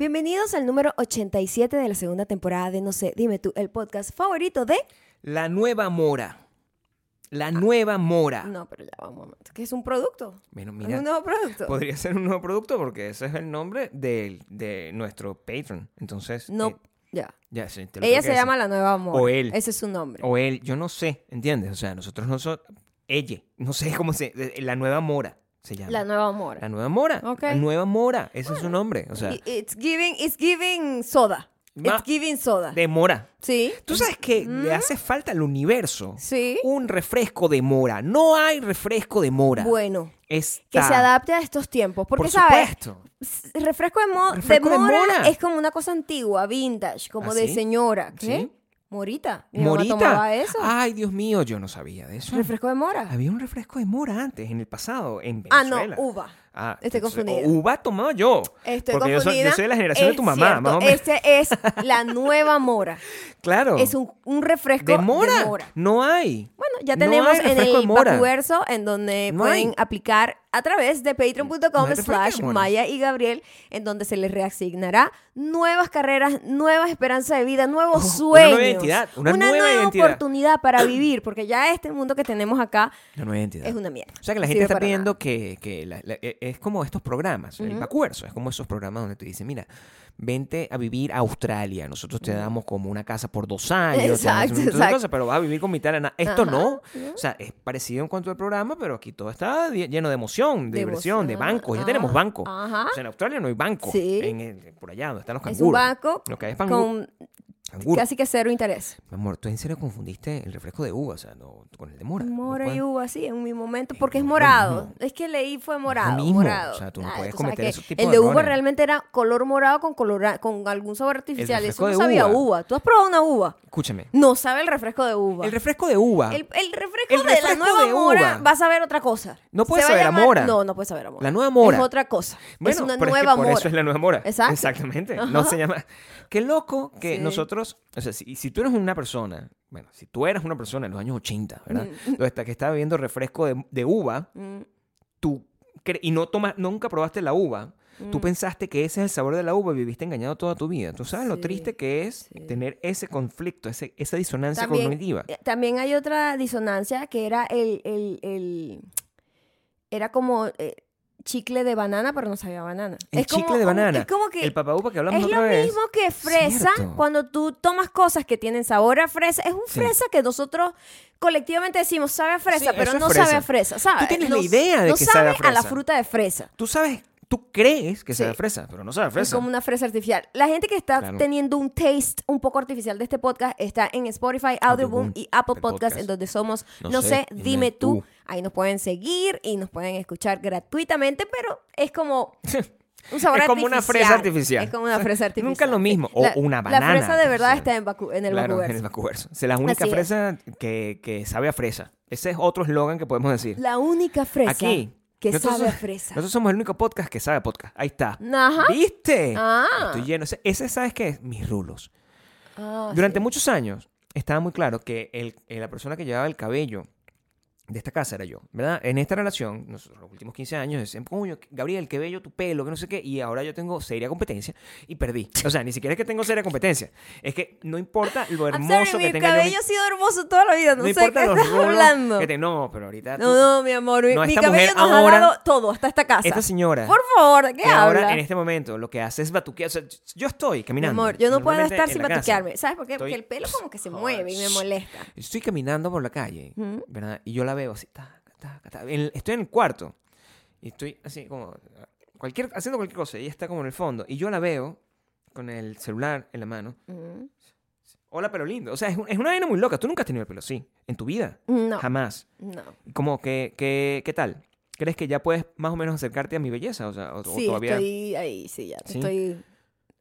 Bienvenidos al número 87 de la segunda temporada de No sé, dime tú, el podcast favorito de... La nueva mora. La nueva mora. No, pero ya va un momento. ¿Qué es un producto? Bueno, ¿Es mira, un nuevo producto? podría ser un nuevo producto porque ese es el nombre de, de nuestro patron. Entonces, No, eh, ya. ya sí, Ella se llama la nueva amor. O él. Ese es su nombre. O él, yo no sé, ¿entiendes? O sea, nosotros no somos... Ella, no sé cómo se... eh, La nueva mora se llama. La nueva amor. La nueva mora. Ok. La nueva mora. Ese es su nombre. O sea, It's giving, it's giving soda. It's giving soda. de mora. Sí. Tú sabes que le hace falta al universo Sí. un refresco de mora. No hay refresco de mora. Bueno, Está... que se adapte a estos tiempos. Porque, Por ¿sabes? supuesto. S- Refresco de, mo- Refresco de de mora, mora. es como una cosa antigua, vintage, como ¿Ah, de sí? señora. ¿Qué? Sí. Morita. Mi mamá ¿Morita? tomaba eso. Ay, Dios mío, yo no sabía de eso. Refresco de mora. Había un refresco de mora antes, en el pasado, en Ah, Venezuela. no, uva. Ah, Estoy confundida. Uva tomaba yo. Estoy porque yo soy, confundida. yo soy de la generación de tu mamá, cierto, más o menos. Este es la nueva mora. Claro. Es un, un refresco ¿De mora? de mora. No hay. Bueno, ya tenemos en el. Bacuverso, en donde No pueden hay. aplicar a través de patreon.com slash. Maya y Gabriel, en donde se les reasignará nuevas carreras, nuevas esperanzas de vida, nuevos Oh, una sueños. nueva identidad, una nueva identidad. oportunidad para vivir, porque ya este mundo que tenemos acá identidad. es una mierda. O sea que la gente está pidiendo nada. que, que la- la- e- es como estos programas, el Ujú. vacuerso, es como esos programas donde te dicen, mira, vente a vivir a Australia, nosotros te damos como una casa por dos años, Exacto, exacto. cosas, pero vas a vivir con mitad de nada. Esto Ajá, no, o sea, es parecido en cuanto al programa, pero aquí todo está lleno de emoción, de, De diversión, de bancos, ya ajá, tenemos bancos. ajá. O sea, en Australia no hay banco, Sí. en el- por allá donde están los Es canguros. un banco Lo que hay es con casi que cero interés. Mi amor, tú en serio confundiste el refresco de uva, o sea, no, con el de mora. no Mora y uva, sí, en mi momento, porque es morado. mismo. Es que leí fue morado, mismo, morado. o sea, tú no Ah, puedes cometer esos tipos El de de uva realmente era color morado con colora- con algún sabor artificial. Eso no sabía uva. uva. ¿Tú has probado una uva? Escúchame, No sabe el refresco de uva. el refresco de uva. El, el refresco El de la nueva de mora uva. vas a ver otra cosa. No puede va saber a llamar- mora. No, no puede saber a mora. La nueva mora. Es otra cosa. Bueno, es una pero nueva que por mora. eso es la nueva mora. Exacto. Exactamente. No se llama. Qué loco que Sí. Nosotros, o sea, si, si tú eres una persona, bueno, si tú eras una persona en los años 80, ¿verdad? Está- que estaba bebiendo refresco de, de uva, Mm, tú y no tomas, nunca probaste la uva. Tú mm. pensaste que ese es el sabor de la uva y viviste engañado toda tu vida. ¿Tú sabes lo triste que es sí. tener ese conflicto, ese, esa disonancia También- cognitiva? Eh, También hay otra disonancia que era el, el, el- era como eh, chicle de banana, pero no sabía banana. El es como, chicle de banana. Es como que El papaupa que hablamos es otra lo vez. mismo que fresa Cierto. cuando tú tomas cosas que tienen sabor a fresa. Es un Sí. fresa que nosotros colectivamente decimos sabe a fresa, Sí, pero es no fresa. sabe a fresa, ¿sabes? Tú tienes no, la idea de no que sabe a a la fruta de fresa. Tú sabes, tú crees que sabe Sí. a fresa, pero no sabe a Es fresa. como una fresa artificial. La gente que está Claro. teniendo un taste un poco artificial de este podcast está en Spotify, Audioboom Audioboom, y Apple Podcast, podcast. en donde somos, no, No sé, sé, dime, tú. tú. Ahí nos pueden seguir y nos pueden escuchar gratuitamente, pero es como un sabor Es como una fresa artificial. Es como una fresa artificial. Nunca es lo mismo. O La- una La banana fresa de verdad está en, en el claro, en el Vacuverso. O sea, la única Así es. fresa que, que sabe a fresa. Ese es otro eslogan que podemos decir. La única fresa Aquí. Que nosotros sabe a fresa. Nosotros somos el único podcast que sabe a podcast. Ahí está. Ajá. ¿Viste? Ah. Estoy lleno. Ese, ¿sabes qué? es? Mis rulos. Ah, Durante sí. muchos años estaba muy claro que el, eh, la persona que llevaba el cabello de esta casa era yo, ¿verdad? En esta relación, nosotros los últimos 15 años, decían, coño, Gabriel, qué bello tu pelo, que no sé qué, y ahora yo tengo seria competencia y perdí. O sea, ni siquiera es que tengo seria competencia, es que no importa lo hermoso sorry, que mi tenga yo. cabello ha sido hermoso toda la vida. No, no sé importa qué los estás hablando. que te- no, pero ahorita tú- No, no, mi amor. Mi, No, mi cabello nos ahora- ha dado todo hasta esta casa. esta señora Por favor, ¿de qué que habla? ahora en este momento lo que hace es batuquear, o sea, yo estoy Mi caminando. amor, yo no puedo estar sin batuquearme. ¿Sabes por qué? Porque Estoy- el pelo como que se mueve y me molesta. Estoy caminando por la calle. ¿verdad? Y yo la veo así, taca, taca, taca. En- estoy en el cuarto y estoy así como cualquier, haciendo cualquier cosa. Ella está como en el fondo y yo la veo con el celular en la mano. Mm. Hola, pero lindo. O sea, es, un- es una vaina muy loca. Tú nunca has tenido el pelo así en tu vida. No, Jamás. no. Como que, que, ¿qué tal? ¿Crees que ya puedes más o menos acercarte a mi belleza? O sea, o, o Sí, todavía... estoy ahí, sí, ya. ¿Sí? Estoy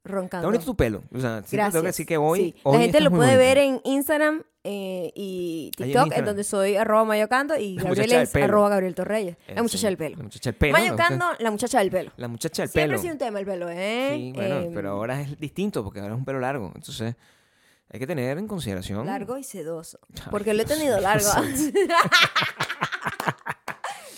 roncando. Está bonito tu pelo. O sea, sí te Gracias. tengo que decir que hoy... Sí. hoy La gente lo puede ver en Instagram eh, y en TikTok, en, donde soy arroba mayocando y La Gabriel es arroba Gabriel Torreyes. Eh, La muchacha sí, del pelo. La muchacha del pelo. Mayocando, la muchacha del pelo. La muchacha del Siempre pelo. ha sido un tema el pelo, ¿eh? Sí, bueno, Em, pero ahora es distinto porque ahora es un pelo largo. Entonces, hay que tener en consideración. Largo y sedoso. Ay, Porque lo he Dios tenido mío, largo.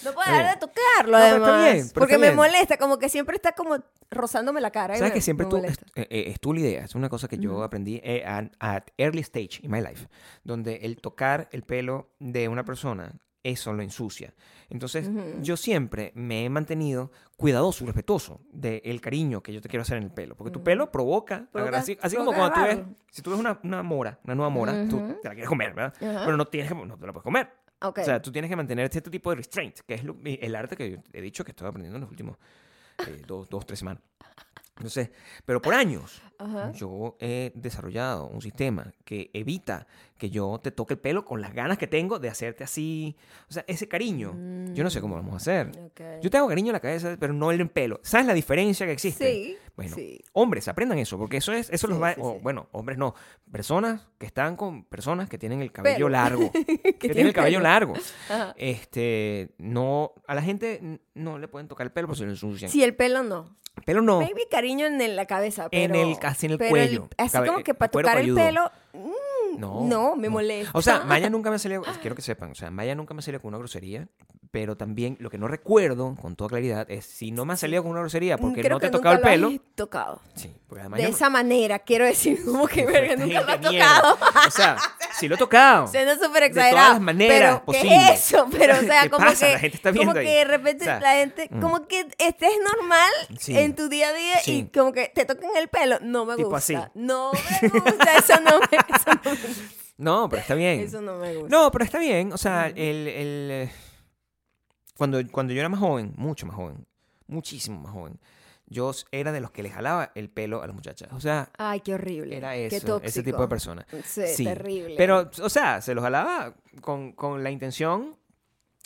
No puedo dejar de tocarlo, No, pero está además. bien, porque está me bien. molesta, como que siempre está como rozándome la cara. Sabes me- que siempre tú, es, eh, eh, es la idea, es una cosa que yo aprendí eh, at, early stage in my life, donde el tocar el pelo de una persona, eso lo ensucia. Entonces, yo siempre me he mantenido cuidadoso y respetuoso del cariño que yo te quiero hacer en el pelo, porque tu pelo provoca, Provoca- así, así como provoca cuando tú ves, si tú ves una, una mora, una nueva mora, tú te la quieres comer, ¿verdad? Ajá. Pero no tienes que, no te la puedes comer. Ok. O sea, tú tienes que mantener este tipo de restraint, que es lo- el arte que yo he dicho que estoy aprendiendo en los últimos eh, dos, dos, tres semanas. Entonces, pero por años Ajá. yo he desarrollado un sistema que evita que yo te toque el pelo con las ganas que tengo de hacerte así. O sea, ese cariño. Yo no sé cómo vamos a hacer. Mm, Ok. Yo te hago cariño en la cabeza, pero no en el pelo. ¿Sabes la diferencia que existe? Sí. Bueno, sí. hombres, aprendan eso, porque eso es, eso los Sí, va, sí, o, sí. bueno, hombres no, personas que están con personas que tienen el cabello Pelo. largo, que, Que tienen el cabello pelo. largo. Ajá. Este, no, a la gente no le pueden tocar el pelo porque se lo ensucian. Sí, el pelo no. Pero no, Maybe cariño en la cabeza, pero... En el- casi en el pero cuello. así Cabe- como que para tocar el pelo... mm, no, No, me molesta. O sea, Maya nunca me ha salido, quiero que sepan, o sea, Maya nunca me ha salido con una grosería, pero también lo que no recuerdo con toda claridad es si no me ha salido con una grosería porque Creo no te he tocado el pelo. tocado. Sí, porque además De yo no- esa manera, quiero decir, como que verga, nunca lo mierda. tocado. O sea, sí lo he tocado. Suena súper De todas exagerado. las maneras pero, ¿qué posibles. es eso? Pero, o sea, ¿Qué como pasa? que. La gente está como que de repente O sea, la gente. mm. Como que estés normal Sí. en tu día a día Sí. y como que te toquen el pelo. No me Tipo gusta. así. No me gusta. Eso no me, eso no me, No, pero está bien. eso no me gusta. No, pero está bien. O sea, el, el, eh, cuando, cuando yo era más joven, mucho más joven, muchísimo más joven, yo era de los que le jalaba el pelo a las muchachas. O sea, Ay, qué horrible. era Qué eso, tóxico. ese tipo de persona. Sí, Sí, terrible. Pero, o sea, se los jalaba con, con la intención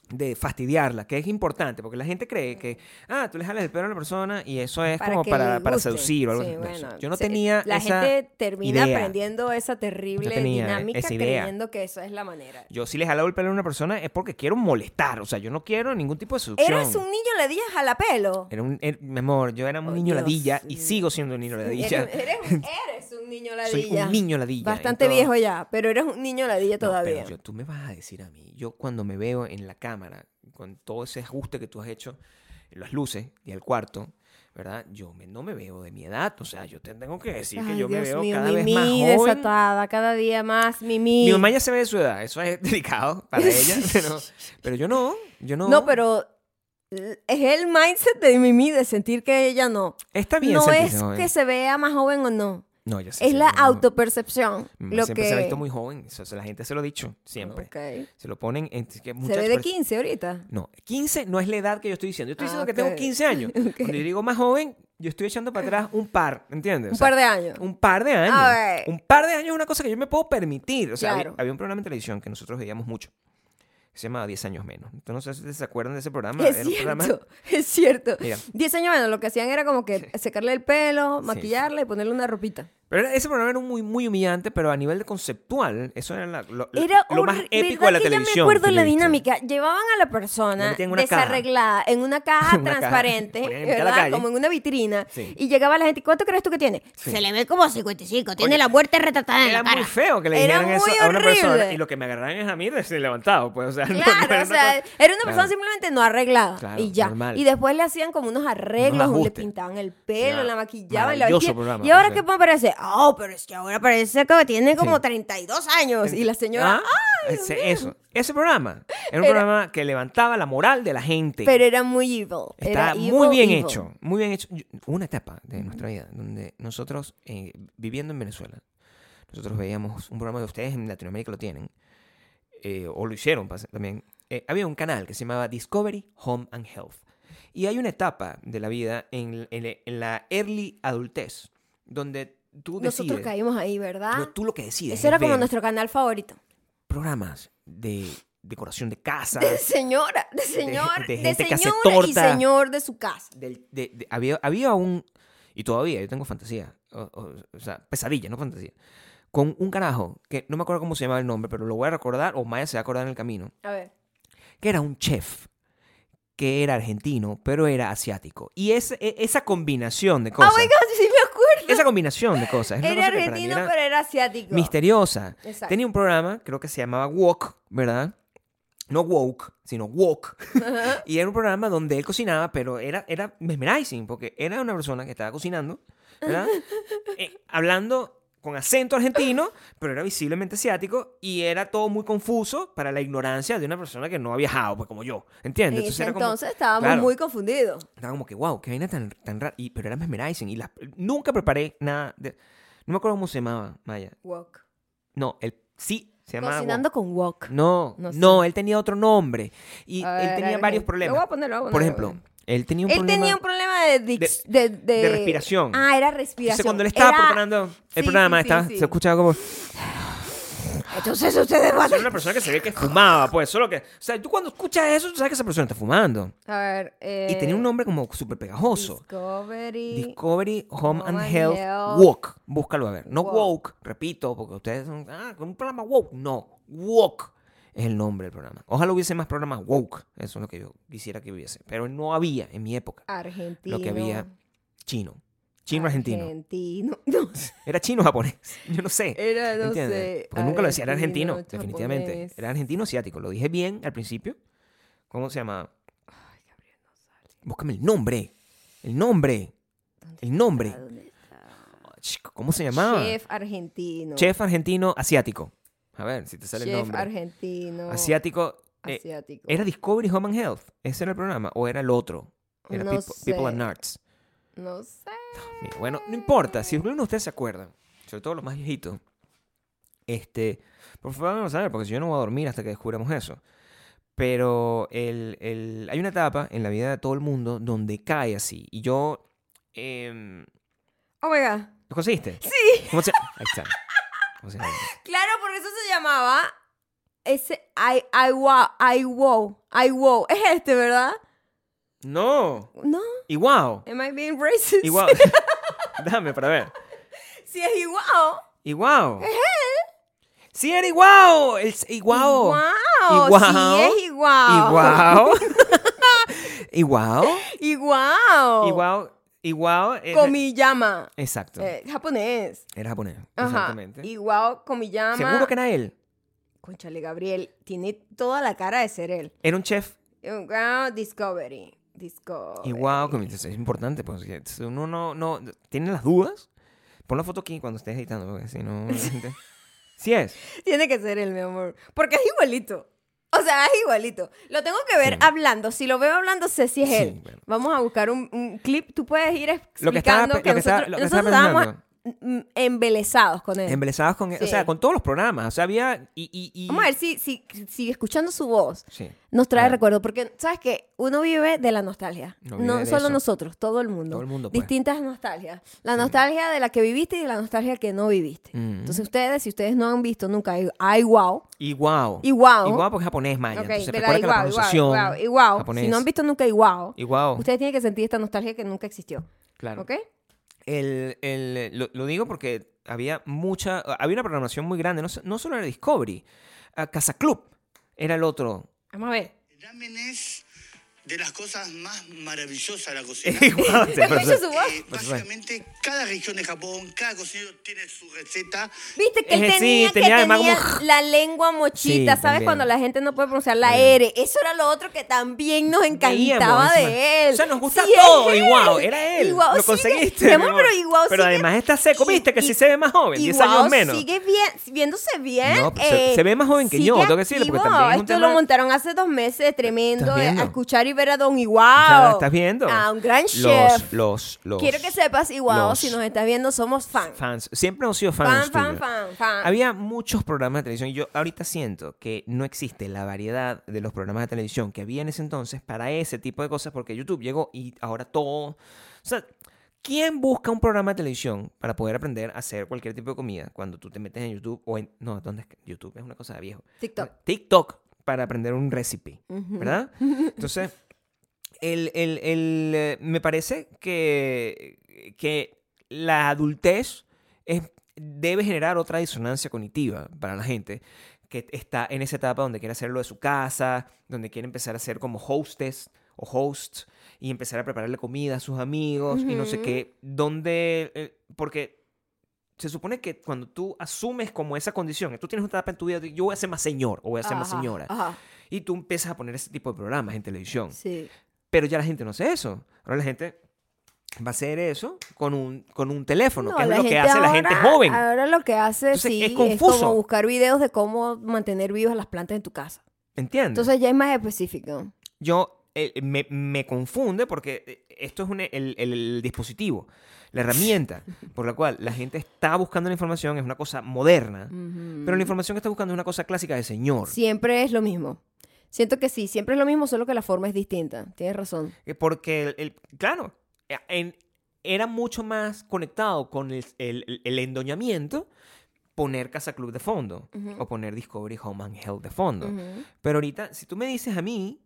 de fastidiarla, que es importante, porque la gente cree que, ah, tú le jalas el pelo a la persona y eso es como para, para seducir o algo Sí, bueno, yo no se- tenía La esa gente termina idea. aprendiendo esa terrible No dinámica esa creyendo que eso es la manera. Yo si le jalaba el pelo a una persona es porque quiero molestar, o sea, yo no quiero ningún tipo de seducción. ¿Eres un niño ladilla jalapelo? Era un, er- mi amor, yo era un Oh, niño Dios ladilla y sigo siendo un niño ladilla. Eres, eres, eres un niño Soy ladilla. un niño ladilla. Bastante entonces- viejo ya, pero eres un niño ladilla No, todavía. pero yo- tú me vas a decir a mí, yo cuando me veo en la cámara, con todo ese ajuste que tú has hecho, en las luces y el cuarto, ¿verdad? Yo me- no me veo de mi edad, o sea, yo te tengo que decir que yo me veo mío, cada vez más joven. desatada, cada día más Mimi. Mi mamá ya se ve de su edad, eso es delicado para ella, pero, pero yo no, yo no. No, pero es el mindset de Mimi de sentir que ella no. Está bien no es joven. que se vea más joven o no. No, yo sé, Es la no- autopercepción. mamá Lo siempre que... se ha visto muy joven, eso, la gente se lo ha dicho, siempre. Ok. Se lo ponen en... que Se muchas ve de pers- 15 ahorita. No, 15 no es la edad que yo estoy diciendo. Yo estoy Ah, diciendo que tengo 15 años. Cuando yo digo más joven, yo estoy echando para atrás un par, ¿entiendes? Un par de años. Un par de años. A ver. Un par de años es una cosa que yo me puedo permitir. O sea, había- había, un programa en televisión que nosotros veíamos mucho. Se llamaba 10 años menos. Entonces, no sé si se acuerdan de ese programa. Es un programa- cierto, es cierto. Mira. 10 años menos, lo que hacían era como que secarle el pelo, maquillarle y ponerle una ropita. Pero era- ese programa era muy, muy humillante, pero a nivel de conceptual, eso era la- lo, Era lo más épico de la ¿verdad que televisión. Ya me acuerdo yo la dinámica. Llevaban a la persona caja. desarreglada en una caja Una transparente, en de ¿verdad? Como en una vitrina. Sí. Y llegaba la gente, ¿cuánto crees tú que tiene? Sí. Se le ve como 55, tiene Oye, la muerte retratada en Era la cara. muy feo que le Era dijeran eso a una persona y lo que me agarraran es a mí recién levantado, pues, o sea, no- no Claro, o una sea, cosa- era una persona Claro. simplemente no arreglada Claro, y ya. normal. Y después le hacían como unos arreglos, Unos le pintaban el pelo, la maquillaban. y la programa, y ahora por qué parece, oh, pero es que ahora parece que tiene como Sí. 32 años. Y la señora, Ah, ¡ay, ese, eso. Programa era un Era- programa que levantaba la moral de la gente. Pero era muy evil. Está era muy evil, bien evil. hecho, muy bien hecho. Una etapa de nuestra vida donde nosotros, eh, viviendo en Venezuela, nosotros veíamos un programa de ustedes en Latinoamérica lo tienen, eh, o lo hicieron también. Eh, había un canal que se llamaba Discovery Home and Health. Y hay una etapa de la vida en, en- en la early adultez donde tú Nosotros decides. caímos ahí, ¿verdad? no, tú lo que decides. Ese era como nuestro canal favorito. programas de decoración de casa. De señora, de señor, de de, gente que hace señora y torta. señor de su casa. del- de- de- había, había un, y todavía yo tengo fantasía, o, o- o sea, pesadilla, no fantasía, con un carajo, que no me acuerdo cómo se llamaba el nombre, pero lo voy a recordar, o Maya se va a acordar en el camino, A ver. que era un chef, que era argentino, pero era asiático. Y ese- e- esa combinación de Oh cosas, my God, sí me acuerdo. esa combinación de cosas, es Era cosa argentino, era pero era asiático. misteriosa. Exacto. Tenía un programa, creo que se llamaba Walk, ¿verdad? no woke, sino woke. y era un programa donde él cocinaba, pero era, era mesmerizing, porque era una persona que estaba cocinando, ¿verdad? Eh, hablando con acento argentino, pero era visiblemente asiático y era todo muy confuso para la ignorancia de una persona que no ha viajado, pues como yo, ¿entiendes? En ese era como- entonces estábamos claro. muy confundidos. estaba como que, wow, qué vaina tan, tan rara. Y, pero era mesmerizing. Y las- nunca preparé nada. de- no me acuerdo cómo se llamaba, Maya. Wok. No, él sí se llamaba. Cocinando con wok. No, No él tenía otro nombre. Y él tenía varios Lo problemas. voy a poner, lo voy a Por ejemplo, él tenía un Él problema. tenía un problema de, dic- de, de, de respiración. Ah, era respiración. Entonces, cuando él estaba Era- preparando el Sí, programa, sí, estaba- sí. se escuchaba como. Entonces ustedes van Era una persona que se ve que fumaba, pues. Solo que. O sea, tú cuando escuchas eso, tú sabes que esa persona está fumando. a... A ver... Eh, Y tenía un nombre como súper pegajoso. Discovery... Discovery Home, and, Home and Health, Health. Woke. Búscalo a ver. No Woke. woke, repito, porque ustedes son. Ah, con un programa woke. No, woke es el nombre del programa. Ojalá hubiese más programas woke. Eso es lo que yo quisiera que hubiese. Pero no había en mi época. Argentino. Lo que había chino. Chino argentino. Argentino. No, Era chino japonés. Yo no sé. era, no ¿Entiendes? sé. Porque nunca lo decía, era argentino, definitivamente. Era argentino asiático. Lo dije bien al principio. ¿Cómo se llama? Búscame el nombre. El nombre. El nombre. ¿Cómo se llamaba? Chef argentino. Chef argentino asiático. A ver si te sale el Chef nombre. argentino. Asiático. eh, Asiático. ¿Era Discovery Home and Health? ¿Ese era el programa? ¿O era el otro? Era No People, People and sé. Arts. No sé. Mira, bueno, no importa. Si alguno de ustedes se acuerdan, sobre todo los más viejitos, este, por favor, vamos a ver, porque si yo no voy a dormir hasta que descubramos eso. Pero el, el- hay una etapa en la vida de todo el mundo donde cae así. Y yo. em, Oh my god. ¿Lo conseguiste? Sí. ¿Cómo se Ahí está. Claro, porque eso se llamaba. Ese. I, I wow. I wow. I wow. Es este, ¿verdad? No. No. Igual. Am I being racist? Igual. Dame para ver. Si es igual. Igual. Sí, era igual. El, igual. Igual. Igual. Sí, es igual. Igual. Igual. Igual. Igual. Igual. es- Komiyama. Exacto. Eh, japonés. Era japonés. Ajá. Exactamente. Igual Komiyama. Seguro que era él. Conchale, Gabriel. Tiene toda la cara de ser él. Era un chef. Igual Discovery. Discovery. Igual. como dices, Es importante. Pues, si uno no, no. ¿Tiene las dudas? Pon la foto aquí cuando estés editando. Porque si no. gente- Sí es. Tiene que ser él, mi amor. Porque es igualito. O sea, es igualito. Lo tengo que ver Sí. hablando. Si lo veo hablando, sé si es Sí, él. bueno. Vamos a buscar un, un clip. Tú puedes ir Lo que estaba, explicando lo que, que estaba, nosotros, lo que nosotros estaba estábamos embelesados con él. Embelesados con, o Sí. sea, con todos los programas. O sea, había. Y, y, y- Vamos a ver si, si, si escuchando su voz Sí. nos trae recuerdo. Porque, ¿sabes qué? Uno vive de la nostalgia. No No solo eso. nosotros, todo el mundo. Todo el mundo, pues. Distintas nostalgias. La nostalgia de la que viviste y de la nostalgia que no viviste. Mm. Entonces, ustedes, si ustedes no han visto nunca I Wow, Igual. Igual. Igual porque es japonés maya. Ok, Entonces pero recuerda que la igual, igual, pronunciación. igual, igual. Si no han visto nunca igual, Igual. ustedes tienen que sentir esta nostalgia que nunca existió. Claro. ¿Ok? El, el- lo, lo digo porque había mucha. Había una programación muy grande. No, so- no solo era Discovery. ah, Casa Club era el otro. Vamos a ver. El ramen es de las cosas más maravillosas de la cocina. Igual, sí, pero- Escucha su voz. Eh, básicamente, cada región de Japón, cada cocinero tiene su receta. Viste que él Eh, sí, tenía, que tenía tenía como- la lengua mochita, Sí, ¿sabes? también. Cuando la gente no puede pronunciar la. R. Eso era lo otro que también nos encantaba Veíamos, de él. O sea, nos gusta Sí, todo él. igual. Era él. Igual, Lo conseguiste. pero igual Pero sigue- además está seco. ¿Viste que y- sí se ve más joven? 10 Igual años menos. Sigue bien, viéndose bien. No, pues se- eh, se ve más joven que yo, tengo que decirle, porque también es un Esto tema- lo montaron hace dos meses, tremendo. ¿Estás eh? A escuchar y ver a Don Ya, Igual. ¿Estás viendo? Ah, un gran Los, chef. los, los. Quiero que sepas, Igual, los si nos estás viendo, somos fan. fans. Siempre hemos sido Fan, fans. fan, tuyos. fan, fan. Había muchos programas de televisión. y Yo ahorita siento que no existe la variedad de los programas de televisión que había en ese entonces para ese tipo de cosas porque YouTube llegó y ahora todo... O sea, ¿quién busca un programa de televisión para poder aprender a hacer cualquier tipo de comida cuando tú te metes en YouTube o en... No, ¿dónde es? YouTube es una cosa de viejo. TikTok. TikTok para aprender un recipe. ¿verdad? Entonces, el, el- el, eh, me parece que, que la adultez es- debe generar otra disonancia cognitiva para la gente que está en esa etapa donde quiere hacerlo de su casa, donde quiere empezar a ser como hostess o host y empezar a prepararle comida a sus amigos y no sé qué, donde, eh, porque se supone que cuando tú asumes como esa condición, tú tienes una etapa en tu vida, de, yo voy a ser más señor o voy a ser más Ajá, señora. ajá. Y tú empiezas a poner ese tipo de programas en televisión. Sí. Pero ya la gente no hace eso. Ahora la gente va a hacer eso con un, con un teléfono, No, que es lo que hace la gente ahora- joven. Ahora lo que hace Entonces, sí, es es, confuso. como buscar videos de cómo mantener vivas las plantas en tu casa. ¿Entiendes? Entonces ya es más específico. yo eh, me, me confunde porque eh, esto es un- el, el- el dispositivo, la herramienta por la cual la gente está buscando la información es una cosa moderna, pero la información que está buscando es una cosa clásica de señor. Siempre es lo mismo. Siento que sí, siempre es lo mismo, solo que la forma es distinta. Tienes razón. Eh, Porque, el, el- claro, eh, en- era mucho más conectado con el, el- el endoñamiento poner Casa Club de fondo o poner Discovery Home and Health de fondo. Pero ahorita, si tú me dices a mí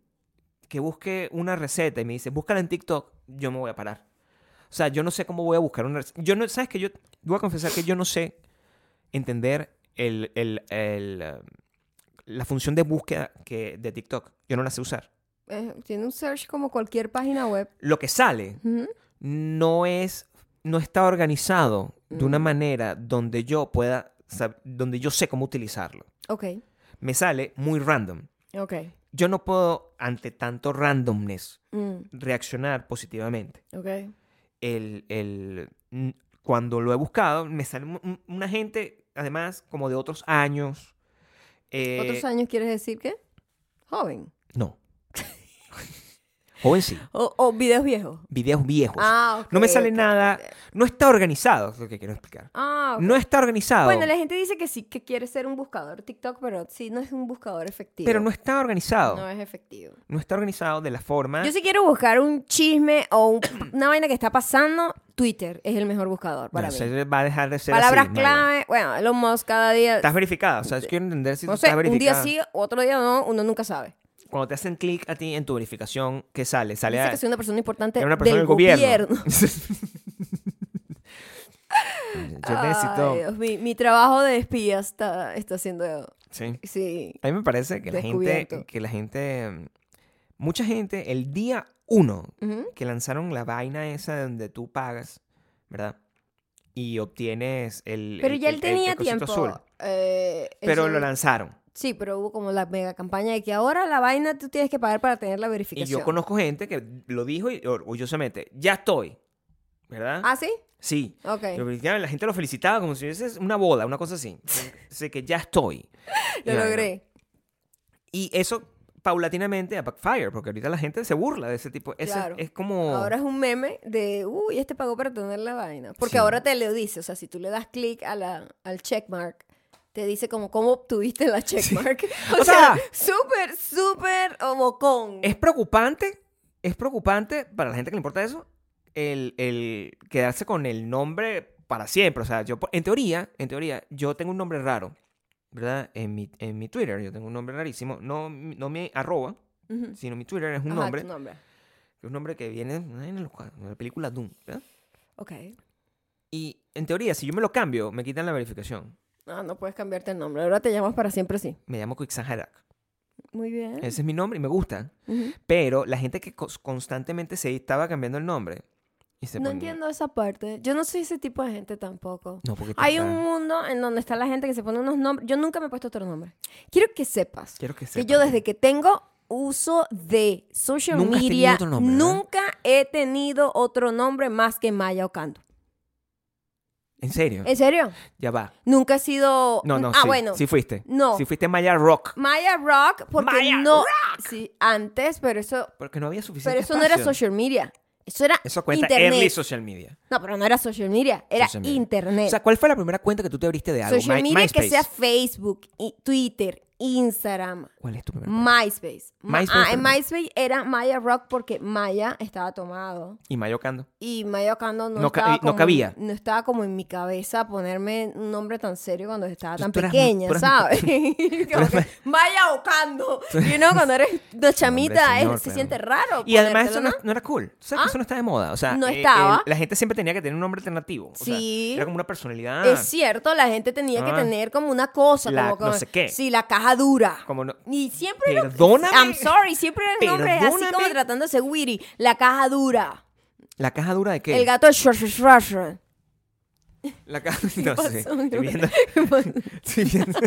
que busque una receta y me dices, búscala en TikTok, yo me voy a parar. O sea, yo no sé cómo voy a buscar una receta. Yo no, ¿sabes que Yo voy a confesar que yo no sé entender el, el- el, eh, la función de búsqueda que, de TikTok. Yo no la sé usar. Eh, tiene un search como cualquier página web. Lo que sale no es, no está organizado de una Mm. manera donde yo pueda, donde yo sé cómo utilizarlo. Ok, Me sale muy random. ok. Yo no puedo, ante tanto randomness, Mm, reaccionar positivamente. ok. El, el- cuando lo he buscado, me sale un- un- una gente, además, como de otros años. Eh, ¿Otros años quieres decir qué? Joven. No. Joven sí. O, o videos viejos. Videos viejos. Ah, no me sale nada. No está organizado, es lo que quiero explicar. Ah. No está organizado. Bueno, la gente dice que sí, que quiere ser un buscador TikTok, pero sí, no es un buscador efectivo. Pero no está organizado. No No, es efectivo. está organizado de la forma. Yo si quiero buscar un chisme o un- una vaina que está pasando, Twitter es el mejor buscador para No, mí. eso va a dejar de ser Palabras así, clave, bueno, Elon Musk cada día, Estás verificada. O sea, yo quiero entender si no tú sé, estás un verificada. día sí, otro día no, uno nunca sabe. Cuando te hacen clic a ti en tu verificación, ¿qué sale? Sale Dice a- que soy una persona importante una persona del del gobierno. gobierno. yo necesito. Ay, Dios, mi, mi trabajo de espía está, está siendo... Sí. Sí. A mí me parece que la gente, que la gente, mucha gente, el día uno que lanzaron la vaina esa donde tú pagas, ¿verdad? Y obtienes el. Pero el- ya él el- tenía tiempo. azul. eh, Pero lo lanzaron. Sí, pero hubo como la mega campaña de que ahora la vaina tú tienes que pagar para tener la Y verificación. yo conozco gente que lo dijo y orgullosamente, ya estoy, ¿verdad? ¿Ah, sí? Sí. Ok. La gente lo felicitaba como si fuese una boda, una cosa así. Sé que ya estoy. Lo Y logré. Y eso paulatinamente a backfire, porque ahorita la gente se burla de ese tipo. Claro. Es como... Ahora es un meme de, uy, este pagó para tener la vaina. Porque Sí. ahora te lo dice, o sea, si tú le das clic al checkmark, te dice como cómo obtuviste la checkmark. O, O sea, súper, súper homocón. Es preocupante, es preocupante para la gente que le importa eso, el, el quedarse con el nombre para siempre. O sea, yo, en teoría, en teoría, yo tengo un nombre raro, ¿verdad? En mi, en mi Twitter, yo tengo un nombre rarísimo. No, no mi arroba, Ujú. sino mi Twitter es un Ajá, nombre. tu nombre. Es un nombre que viene en los en la película Doom, ¿verdad? Ok. Y en teoría, si yo me lo cambio, me quitan la verificación. Ah, no puedes cambiarte el nombre. Ahora te llamas para siempre sí. Me llamo Quicksan. Muy bien. Ese es mi nombre y me gusta. Ujú. Pero la gente que constantemente se estaba cambiando el nombre. Y se No ponía- entiendo esa parte. Yo no soy ese tipo de gente tampoco. No, porque Hay estás- un mundo en donde está la gente que se pone unos nombres. Yo nunca me he puesto otro nombre. Quiero que sepas Quiero que que sepas. yo desde que tengo uso de social Nunca media, otro nombre, nunca he tenido otro nombre más que Maya Ocando. ¿En serio? ¿En serio? Ya va. Nunca he sido... No, no, ah, sí. bueno. Sí fuiste. No. Sí fuiste Maya Rock. Maya Rock, porque Maya no... Sí, antes, pero eso... Porque no había suficiente Pero eso no era espacio. social media. Eso era Eso cuenta internet. early social media. No, pero no era social media. Era Social media. internet. O sea, ¿cuál fue la primera cuenta que tú te abriste de algo? social My- media que sea Facebook, y Twitter, Instagram, ¿Cuál es tu cuenta? MySpace. MySpace ah, en MySpace era Maya Rock porque Maya estaba tomado. Y Maya Ocando. Y Maya Ocando no, No ca- estaba no cabía. No estaba como en mi cabeza ponerme un nombre tan serio cuando estaba tan tú pequeña, eras- ¿sabes? Como eras- que, Maya Ocando. Y no, cuando eres una chamita señor, es- se siente raro. Y además eso no, no era cool. O sea, que ¿Ah? eso no estaba de moda. O sea, No eh, estaba. el- la gente siempre tenía que tener un nombre alternativo. O sea, Sí. era como una personalidad. Es cierto, la gente tenía que Ah. tener como una cosa, La- como, no sé qué. Sí, la caja dura. Como no- Y siempre Perdóname. I'm sorry, siempre eran nombres así como ser witty. La caja dura. ¿La caja dura de qué? El gato de Shrush Shrush Shrush. La caja... No sé. ¿Qué Estoy viendo... estoy viendo-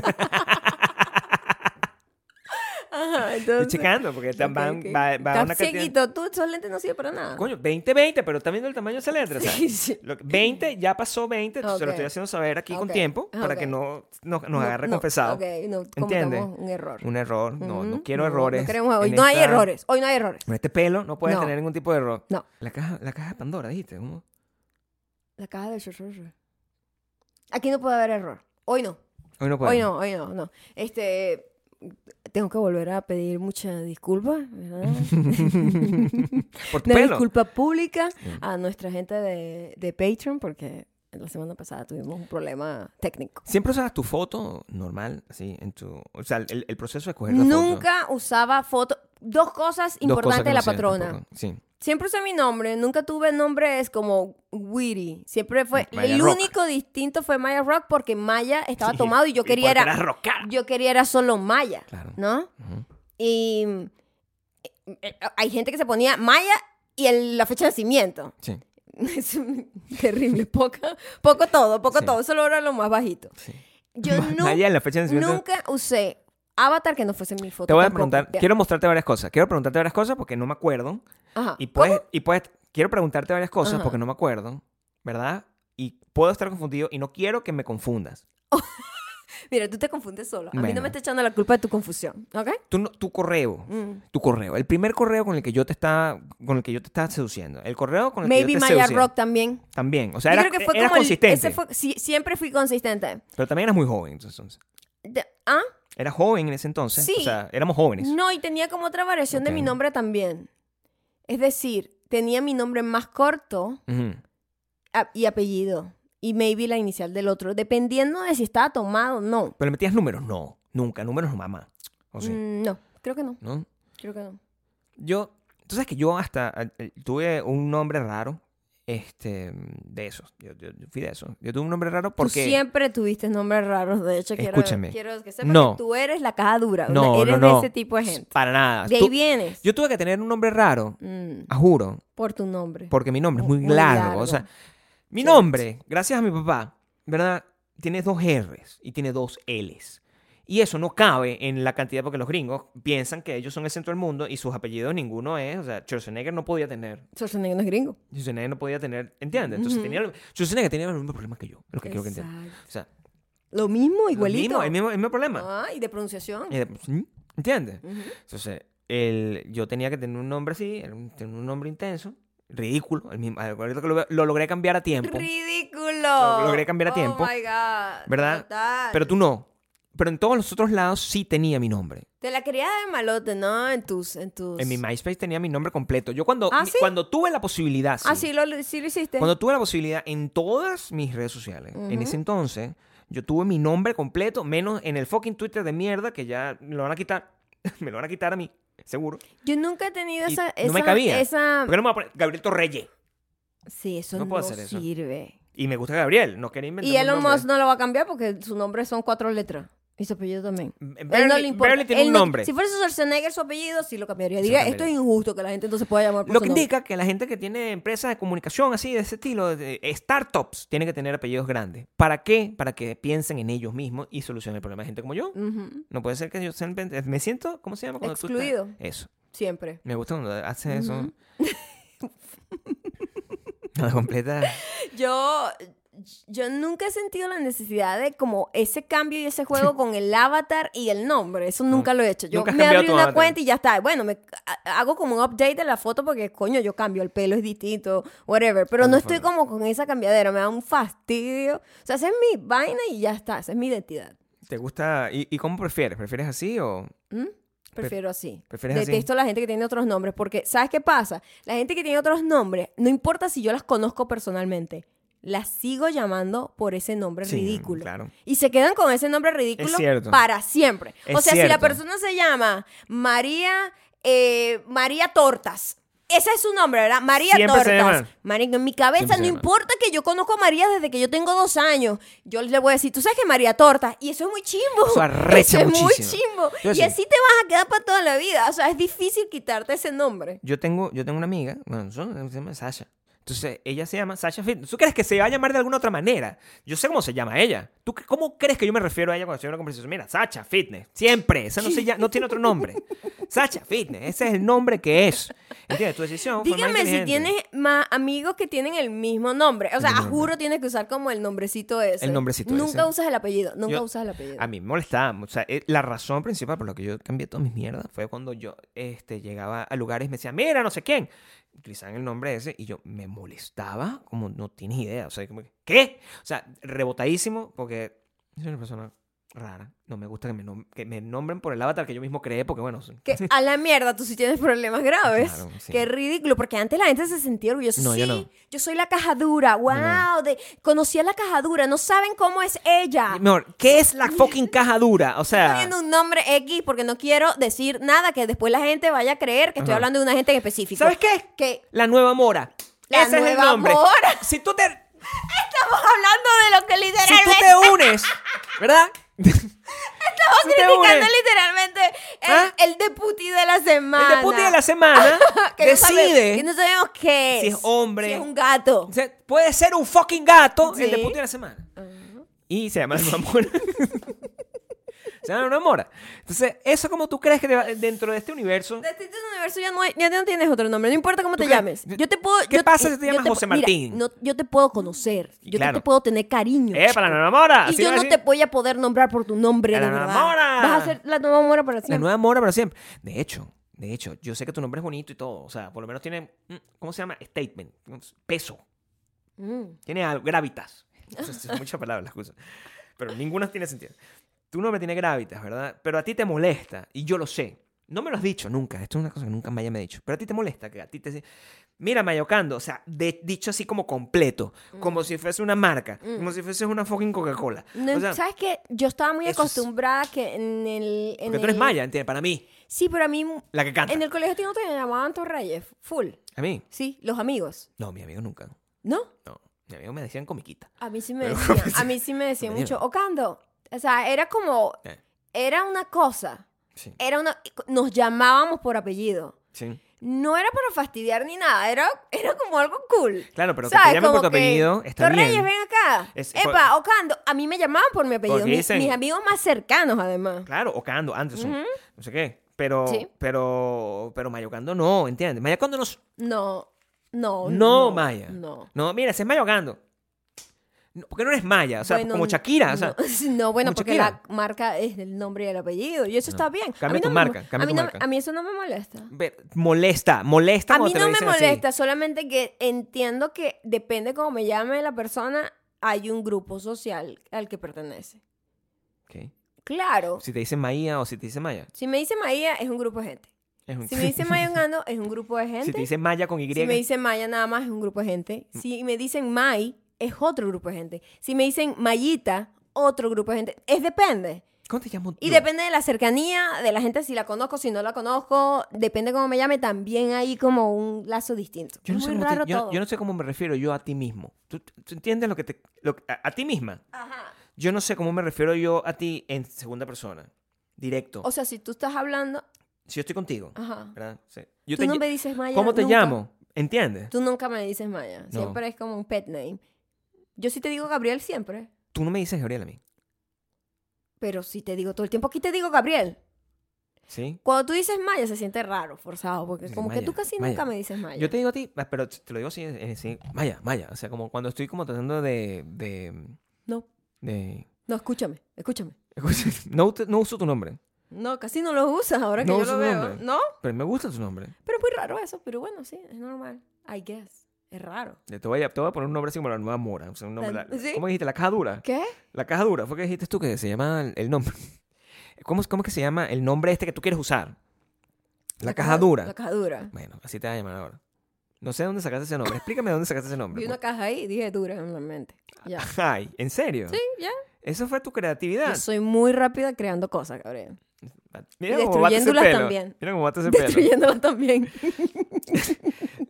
Ajá, Estoy checando porque tam- Ok, van- ok. va, va Estás una cantidad- tú, esos lentes no sirven para nada. Coño, 20-20, pero está viendo el tamaño de esa letra. ¿sabes? Sí, sí. Lo que- 20 ya pasó 20, entonces se lo estoy haciendo saber aquí con tiempo para que no nos, No, agarre no, confesado. Ok, no ¿Entiendes? un error. Un error. No, no quiero errores. No, queremos- hoy no hay errores. Hoy no hay errores. En este pelo no puedes tener ningún tipo de error. No. La caja, la caja de Pandora, dijiste. ¿cómo? La caja de. Aquí no puede haber error. Hoy no. Hoy no puedes. Hoy no, hoy no, no. Este. Tengo que volver a pedir mucha disculpa, ¿verdad? Por tu Una pelo. disculpa pública a nuestra gente de, de Patreon porque la semana pasada tuvimos un problema técnico. Siempre usabas tu foto normal, así, en tu... O sea, el, el proceso de escoger la foto. Nunca usaba foto. Dos cosas Dos importantes cosas de la patrona. Sí. Siempre usé mi nombre, nunca tuve nombres como Witty. Siempre fue. Maya el Rock. único distinto fue Maya Rock porque Maya estaba Sí, tomado y yo quería porque era. Yo quería era solo Maya, Claro. ¿no? Y eh, eh, hay gente que se ponía Maya y el- la fecha de nacimiento. Sí, Es terrible, poco, poco todo, poco Sí. todo. Eso lo era lo más bajito. sí. Yo Maya en la fecha de nacimiento. nunca usé avatar que no fuese mi foto. Te voy a preguntar, Ya. quiero mostrarte varias cosas. Quiero preguntarte varias cosas porque no me acuerdo. Ajá. Y puedes, y puedes, quiero preguntarte varias cosas Ajá. porque no me acuerdo, ¿verdad? Y puedo estar confundido y no quiero que me confundas. Mira, tú te confundes solo. A mí no Bueno. me está echando la culpa de tu confusión, ¿ok? Tu, tu correo, Mm. tu correo, el primer correo con el que yo te estaba, con el que yo te estaba seduciendo, el correo con el que Maybe yo te Maya. Rock también. También, o sea, Yo era, creo que fue eras como el- consistente, ese fue- sí, siempre fui consistente. pero también eras muy joven, entonces. ¿Ah? Eras joven en ese entonces, Sí. o sea, éramos jóvenes. No, y tenía como otra variación de Ok. mi nombre también. Es decir, tenía mi nombre más corto Ujú. a- y apellido. Y maybe la inicial del otro. Dependiendo de si estaba tomado o no. Pero le metías números, no, nunca, números no, mamá. O sí, Mm, no, creo que no. ¿no? Creo que no. Yo, tú sabes que yo hasta eh, tuve un nombre raro, este, de esos. Yo, yo- yo fui de esos. Yo tuve un nombre raro porque... Tú siempre tuviste nombres raros. De hecho, quiero, Escúchame. quiero que sepas No. que tú eres la caja dura. No, eres no, no. de ese tipo de gente. Para nada. De ahí Tú- vienes. yo tuve que tener un nombre raro, Mm, a juro, por tu nombre. porque mi nombre es muy, Muy largo. largo. O sea, mi Sí. nombre, gracias a mi papá, ¿verdad? Tiene dos R's y tiene dos L's. Y eso no cabe en la cantidad porque los gringos piensan que ellos son el centro del mundo y sus apellidos ninguno es. O sea, Schwarzenegger no podía tener. Schwarzenegger no es gringo. Schwarzenegger no podía tener. ¿Entiendes? Entonces Ujú. tenía. el- Schwarzenegger tenía los mismos problemas que yo. Lo que quiero que entiendan. O sea, Lo mismo, lo igualito. mismo, el, mismo, el mismo problema. Ah, y de pronunciación. ¿sí? ¿Entiendes? Entonces, el, yo tenía que tener un nombre así, tener un nombre intenso, ridículo. El mismo, lo, lo logré cambiar a tiempo. Ridículo. Lo logré cambiar a tiempo. Oh my God. ¿Verdad? Total. Pero tú no. Pero en todos los otros lados sí tenía mi nombre. Te la quería de malote, ¿no? En tus. En, tus... En mi MySpace tenía mi nombre completo. Yo cuando, ¿Ah, mi- sí? cuando tuve la posibilidad, sí, Ah, sí lo, sí lo hiciste. cuando tuve la posibilidad en todas mis redes sociales, en Ujú. ese entonces, yo tuve mi nombre completo, menos en el fucking Twitter de mierda, que ya me lo van a quitar. me lo van a quitar a mí, seguro. Yo nunca he tenido Y esa. no me cabía. Esa... ¿Por qué no me voy a poner Gabriel Torreyes? Sí, eso No no, puedo hacer eso. sirve. Y me gusta Gabriel, no quería inventar Y Elon Musk no lo va a cambiar porque su nombre son cuatro letras. Y su apellido también. Él no le Barely, importa. Barely tiene Él un no- nombre. Si fuese Schwarzenegger su apellido, sí lo cambiaría. Diría, esto es injusto que la gente entonces pueda llamar por Lo su que nombre. indica que la gente que tiene empresas de comunicación así, de ese estilo, de startups, tiene que tener apellidos grandes. ¿Para qué? Para que piensen en ellos mismos y solucionen el problema de gente como yo. No puede ser que yo siempre- me siento, ¿cómo se llama? Cuando tú estás- Excluido. Eso. Siempre. Me gusta cuando haces eso. La completa. Yo, yo nunca he sentido la necesidad de como ese cambio y ese juego con el avatar y el nombre. Eso nunca lo he hecho. Yo me abrí una avatar. cuenta y ya está. Bueno, me ha- hago como un update de la foto porque, coño, yo cambio, el pelo es distinto, whatever. Pero no estoy como con esa cambiadera, me da un fastidio. O sea, esa es mi vaina y ya está, esa es mi identidad. ¿Te gusta? ¿Y, y cómo prefieres? ¿Prefieres así o...? ¿Mm? Prefiero así. prefieres así? Detesto a la gente que tiene otros nombres porque, ¿sabes qué pasa? La gente que tiene otros nombres, no importa si yo las conozco personalmente, las sigo llamando por ese nombre Sí, ridículo. claro. Y se quedan con ese nombre ridículo Es para siempre. Es o sea, si la persona se llama María, eh, María Tortas. Ese es su nombre, ¿verdad? María Siempre Tortas. Marico, en mi cabeza no importa que yo conozco a María desde que yo tengo dos años. Yo le voy a decir, tú sabes que María Tortas. Y eso es muy chimbo. Eso Eso es muy chimbo. Yo y sí. así te vas a quedar para toda la vida. O sea, es difícil quitarte ese nombre. Yo tengo, yo tengo una amiga, bueno, son- se llama Sasha. Entonces, ella se llama Sasha Fitness. ¿Tú crees que se va a llamar de alguna otra manera? Yo sé cómo se llama ella. ¿Tú cómo crees que yo me refiero a ella cuando estoy en una conversación? Mira, Sasha Fitness. Siempre. Esa no, se llama- no tiene otro nombre. Sasha Fitness. Ese es el nombre que es. ¿Entiendes? Tu decisión Dígame si tienes más amigos que tienen el mismo nombre. O sea, a juro tienes que usar como el nombrecito ese. El nombrecito Nunca ese. usas el apellido. Nunca Yo- usas el apellido. A mí me molestaba. O sea, eh, la razón principal por la que yo cambié todas mis mierdas fue cuando yo este, llegaba a lugares y me decían, mira, no sé quién. Utilizaban el nombre ese y yo me molestaba como no tienes idea. O sea, como, ¿qué? O sea, rebotadísimo porque soy una persona rara. No me gusta que me, nom- que me nombren por el avatar que yo mismo creé porque, bueno, Que a la mierda, tú sí tienes problemas graves. Claro, sí. Qué ridículo, porque antes la gente se sentía orgullosa. No, sí, yo no. yo soy la cajadura. Wow, no. de, conocí a la cajadura. No saben cómo es ella. Mejor, ¿qué es la fucking caja dura? O sea, poniendo un nombre X porque no quiero decir nada que después la gente vaya a creer que estoy Ajá. hablando de una gente en específico. ¿sabes qué? Que La nueva mora. La Ese es el nueva nombre. Mora. Si tú te, estamos hablando de lo que si literalmente tú te unes, ¿verdad? Estamos criticando literalmente el, ¿Ah? el deputy de la semana. El deputy de la semana que decide que no sabemos qué es. si es hombre. Si es un gato. Puede ser un fucking gato el Sí. deputy de la semana. Y se llama la nueva mora. se la nueva mora. Entonces, eso como tú crees que te va- dentro de este universo... De este universo ya no, hay- ya no tienes otro nombre, no importa cómo te llames. Yo te puedo. ¿Qué yo- pasa si te yo llamas José mira, Martín? no, yo te puedo conocer. Yo Claro. te puedo tener cariño. ¡Eh, para la nueva mora! Y Así yo va a no decir. te voy a poder nombrar por tu nombre de la verdad. Mora. Vas a ser la nueva mora para La siempre. nueva mora para siempre. De hecho, de hecho, yo sé que tu nombre es bonito y todo. O sea, por lo menos tiene... mm, ¿Cómo se llama? Statement. Peso. Mm. Tiene algo, gravitas. Son muchas palabras, excusa. Pero ninguna tiene sentido. Tu nombre tiene gravitas, ¿verdad? Pero a ti te molesta, y yo lo sé. No me lo has dicho nunca, esto es una cosa que nunca Maya me ha dicho. Pero a ti te molesta que a ti te... Mira, Mayocando, o sea, de- dicho así como completo, como si fuese una marca, como si fuese una fucking Coca-Cola. No, o sea, ¿Sabes qué? Yo estaba muy eso es- acostumbrada que en el. En porque tú eres el- Maya, ¿entiendes? Para mí, Sí, pero a mí. la que canta. En el colegio tío no te llamaban Torreyes. Full. A mí, Sí, los amigos. no, mi amigo nunca. ¿No? No, mi amigo me decían comiquita. A mí sí me Pero- decían. A mí sí me decían Me mucho. Ocando. O sea, era como. Eh, Era una cosa. sí, Era una. Nos llamábamos por apellido. sí. No era para fastidiar ni nada, era, era como algo cool. Claro, pero que te ¿Sabes? llamen por tu apellido está bien. ven acá. Es- Epa, Ocando. A mí me llamaban por mi apellido. Mis, dicen- mis amigos más cercanos, además. Claro, Ocando, Anderson, no sé qué. Pero, Sí. pero, pero Mayocando no, ¿entiendes? Mayocando no, No, no. No, Maya. No. No, mira, ese es mayocando. No, ¿Por qué no eres Maya? O sea, Bueno, como Shakira. O sea, no, no, bueno, porque Shakira. la marca es el nombre y el apellido. Y eso está bien. Cambia tu no marca, Me, cambia a, mí tu no- marca. a mí eso no me molesta. molesta, molesta A mí te no me dicen así. molesta, solamente que entiendo que depende cómo me llame la persona, hay un grupo social al que pertenece. Claro. Si te dicen Maía o si te dicen Maya. Si me dice Maía, es un grupo de gente. un- Si me dice Mayongando, es un grupo de gente. si te dicen Maya con Y. Si me dicen Maya nada más, es un grupo de gente. Si me dicen May, es otro grupo de gente. Si me dicen Mayita, otro grupo de gente. Es depende. ¿Cómo te llamo? Y depende de la cercanía, de la gente, si la conozco, si no la conozco, depende cómo me llame, también hay como un lazo distinto. Yo no, es sé muy cómo te- raro yo- todo. yo no sé cómo me refiero yo a ti mismo. ¿Tú, tú entiendes lo que te... lo a, a ti misma? Ajá. Yo no sé cómo me refiero yo a ti en segunda persona. Directo. O sea, si tú estás hablando, si yo estoy contigo. ajá. ¿verdad? Sí. Yo tú te no me dices Maya. ¿Cómo te nunca. llamo? ¿Entiendes? Tú nunca me dices Maya. No. Siempre es como un pet name. Yo sí te digo Gabriel siempre. Tú no me dices Gabriel a mí. Pero si te digo todo el tiempo, aquí te digo Gabriel. ¿Sí? Cuando tú dices Maya se siente raro, forzado, porque Sí, como que Maya, tú casi Maya. nunca me dices Maya. Yo te digo a ti, ah, pero te lo digo así, eh, sí, Maya, Maya. O sea, como cuando estoy como tratando de... de, No, de no, escúchame, escúchame. no, no uso tu nombre, No, casi no lo usas ahora que No yo uso lo veo. nombre. ¿No? pero me gusta tu nombre. Pero es muy raro eso, pero bueno, sí, es normal. I guess. Es raro. Te voy a, te voy a poner un nombre así como la nueva mora. O sea, un nombre, La- la- ¿sí? ¿Cómo dijiste? La caja dura. ¿Qué? La caja dura. ¿Fue que dijiste tú que se llama el, nombre? ¿Cómo, es- ¿Cómo es que se llama el nombre este que tú quieres usar? La, caja, dura. La caja dura. Bueno, así te va a llamar ahora. No sé dónde sacaste ese nombre. Explícame de dónde sacaste ese nombre. Vi una caja ahí y dije dura en la mente. Ya. Ay, ¿en serio? Sí, ya. Eso fue tu creatividad. Yo soy muy rápida creando cosas, Gabriel. Mira Y cómo bate ese destruyéndolas pelo. también. Mira cómo bate ese pelo. Destruyéndolas también.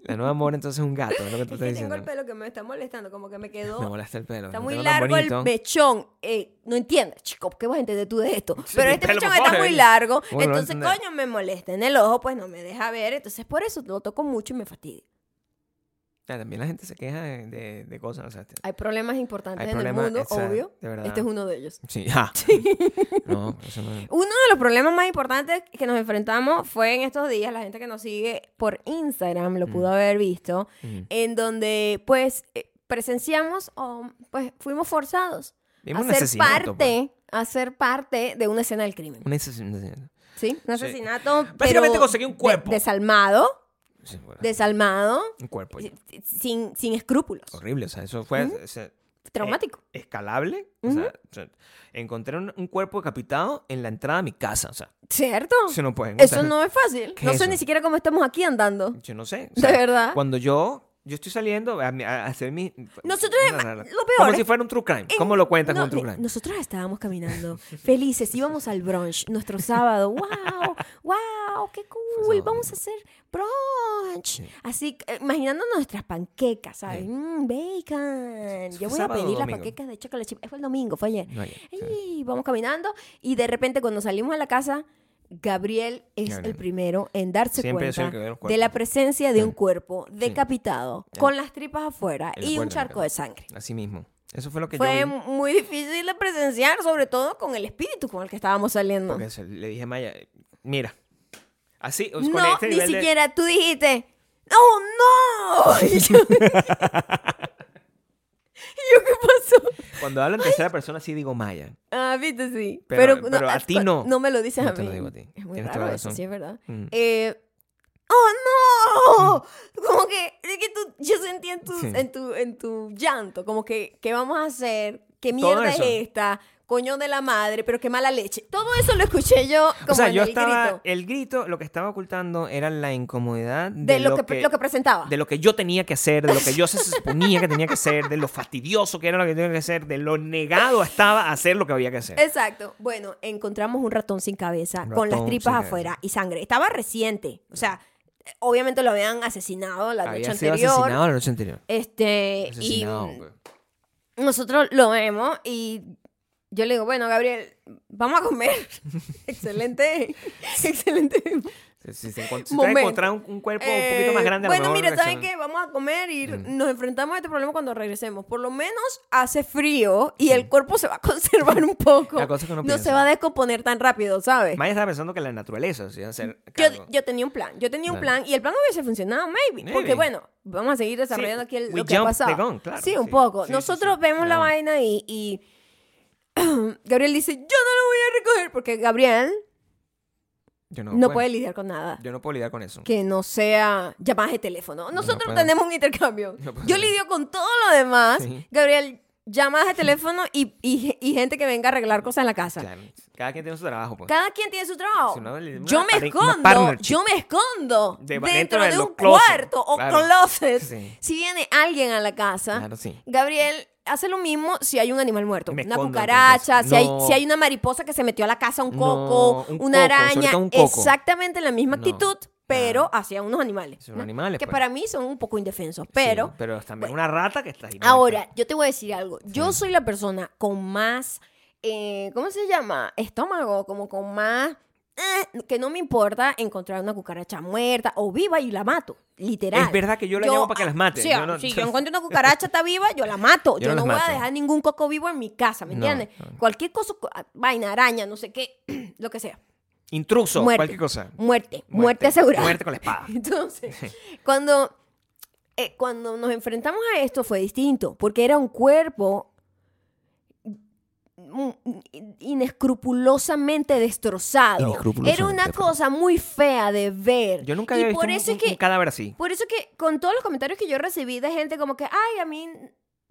La nueva mora entonces es un gato, es lo que tú Es estás que tengo el diciendo. pelo que me está molestando, como que me quedó... Me molesta el pelo. Está muy largo el mechón. Eh, no entiendes, chico. ¿Qué vas a entender tú de esto? Sí, Pero este pelo, mechón está muy eh. largo. ¿Cómo lo vas a Entonces, coño, me molesta en el ojo, pues no me deja ver. Entonces, por eso lo toco mucho y me fastidia. Ya, también la gente se queja de, de- de cosas. O sea, te- Hay problemas importantes Hay en problemas, el mundo, obvio. de. Este es uno de ellos. sí, ah. No, eso no. Uno de los problemas más importantes que nos enfrentamos fue en estos días, la gente que nos sigue por Instagram lo pudo haber visto, Ujú. en donde pues eh, presenciamos o pues fuimos forzados Vimos a ser pues. parte, a ser parte de una escena del crimen. Un asesinato. ¿Sí? Un Sí. asesinato. Básicamente pero conseguí un cuerpo. desalmado, Sí, bueno, desalmado, un cuerpo. ya. sin, sin escrúpulos. Horrible, o sea, eso fue o sea, Traumático. eh, escalable. o sea, o sea, encontré un, un cuerpo decapitado en la entrada de mi casa. O sea, ¿Cierto? eso no Eso es fácil. ¿qué No sé eso? ni siquiera cómo estamos aquí andando. Yo no sé. De verdad. Cuando yo, yo estoy saliendo a, a hacer mi. Nosotros, No, no, no. lo peor Como es- si fuera un true crime. En- ¿Cómo lo cuentas no, como un true crime? Nosotros estábamos caminando felices, íbamos al brunch, nuestro sábado. ¡Wow! ¡Wow! ¡Qué cool! Vamos a hacer brunch. Así, eh, imaginando nuestras panquecas, ¿sabes? Sí. Mm, bacon. ¿Eso Yo voy a pedir las panquecas de chocolate chip. Fue el domingo, fue ayer. Ayer, sí. Vamos caminando y de repente cuando salimos de la casa, Gabriel es Gabriel. el primero en darse Siempre el cuenta de la presencia de Sí. un cuerpo decapitado, Ya. con las tripas afuera En la y un charco de sangre. Así mismo. Eso fue lo que Fue yo muy difícil de presenciar, sobre todo con el espíritu con el que estábamos saliendo. Porque le dije a Maya, mira. Así, con No, este ni de- siquiera tú dijiste, ¡Oh, no! Y yo, ¿Y yo qué pasó? Cuando hablo en tercera persona, sí digo Maya. Ah, viste, sí. Pero- pero a ti no. No me lo dices No a te mí. lo digo a ti. Es muy Tienes raro eso, sí, es verdad. Mm. Eh, ¡Oh, no! Como que, es que tú, yo sentí en tu, Sí. en tu, en tu llanto, como que, ¿qué vamos a hacer? ¿Qué mierda es esta? Coño de la madre, pero qué mala leche. Todo eso lo escuché yo como o sea, en yo el estaba. grito El grito, lo que estaba ocultando era la incomodidad de, de lo, que, lo que presentaba. de lo que yo tenía que hacer, de lo que yo se suponía que tenía que hacer, de lo fastidioso que era lo que tenía que hacer, de lo negado estaba a hacer lo que había que hacer. Exacto. Bueno, encontramos un ratón sin cabeza, con las tripas afuera y sangre. Estaba reciente. O sea, obviamente lo habían asesinado la noche había sido anterior. asesinado la noche anterior. Este, Asesinado, y pues. nosotros lo vemos y yo le digo, bueno, Gabriel, vamos a comer. excelente, excelente. Si, si se si encontrar un, un cuerpo un Eh, poquito más grande, a lo bueno, mire, ¿saben qué? Vamos a comer y Mm. nos enfrentamos a este problema cuando regresemos. Por lo menos hace frío y el cuerpo se va a conservar un poco. La cosa que no piensa. se va a descomponer tan rápido, ¿sabes? Maya estaba pensando que la naturaleza se iba a hacer Yo, cargo. yo tenía un plan, yo tenía un plan y el plan hubiese funcionado, maybe. Porque Maybe. bueno, vamos a seguir desarrollando aquí el- we lo que ha pasado. gun, claro, sí, un sí. poco. Sí, sí, Nosotros sí, vemos la vaina y, y Gabriel dice, yo no lo voy a recoger porque Gabriel Yo no, no, puede lidiar con nada. Yo no puedo lidiar con eso. Que no sea llamadas de teléfono. Nosotros puedo. tenemos un intercambio. No. Yo lidio con todo lo demás. Sí. Gabriel, llamadas de teléfono y, y- y gente que venga a arreglar cosas en la casa. Claro. Cada quien tiene su trabajo, pues. Cada quien tiene su trabajo. Si no, yo me escondo, yo me escondo De- dentro, de un cuarto o claro. closet. Sí. Si viene alguien a la casa, Claro, sí. Gabriel hace lo mismo si hay un animal muerto. Me Una cucaracha, si, hay, No. si hay una mariposa que se metió a la casa, un No, coco, un una coco, araña. un coco. Exactamente la misma No. actitud, pero hacia unos animales. Son animales, Que pues. para mí son un poco indefensos. Pero Sí, pero también una rata que está ahí. Ahora, yo te voy a decir algo. Yo soy la persona con más, eh, ¿cómo se llama? Estómago, como con más... eh, que no me importa encontrar una cucaracha muerta o viva y la mato, literal. Es verdad que yo la llamo para que las mate. Sí, Yo no- si yo encuentro una cucaracha está viva, yo la mato. Yo Yo, no voy a dejar ningún coco vivo en mi casa, ¿me entiendes? Cualquier cosa, vaina, araña, no sé qué, lo que sea. Intruso, Muerte. cualquier cosa. Muerte, muerte, asegurada. Muerte con la espada. Entonces, cuando, eh, cuando nos enfrentamos a esto fue distinto, porque era un cuerpo inescrupulosamente destrozado. Era una cosa muy fea de ver. Yo nunca Y había visto por un, eso es un- que un cadáver así. por eso que con todos los comentarios que yo recibí de gente como que, ay, a mí,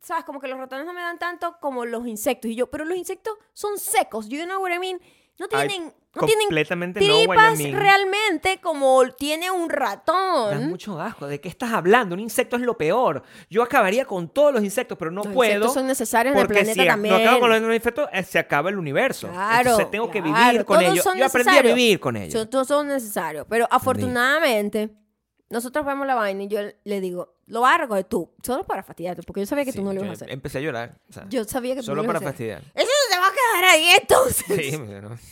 ¿sabes? Como que los ratones no me dan tanto como los insectos. Y yo, pero los insectos son secos. You know what I mean? No Ay, tienen, no tienen completamente no, tripas mean. realmente como tiene un ratón. mucho asco. ¿De qué estás hablando? Un insecto es lo peor. Yo acabaría con todos los insectos, pero no Los puedo. insectos son necesarios en el planeta si también. no acabo con los insectos, eh, se acaba el universo. Claro, Entonces tengo que claro, vivir con ellos. son Yo aprendí a necesarios. vivir con ellos. Son- todos son necesarios. Pero afortunadamente, nosotros vemos la vaina y yo le digo, lo vas a recoger tú, solo para fastidiarte, porque yo sabía que Sí, tú no lo ibas a hacer. Empecé a llorar. o sea, Yo sabía que tú solo no lo para ibas a hacer. fastidiar. Eso no se va a quedar ahí entonces. Sí, pero no.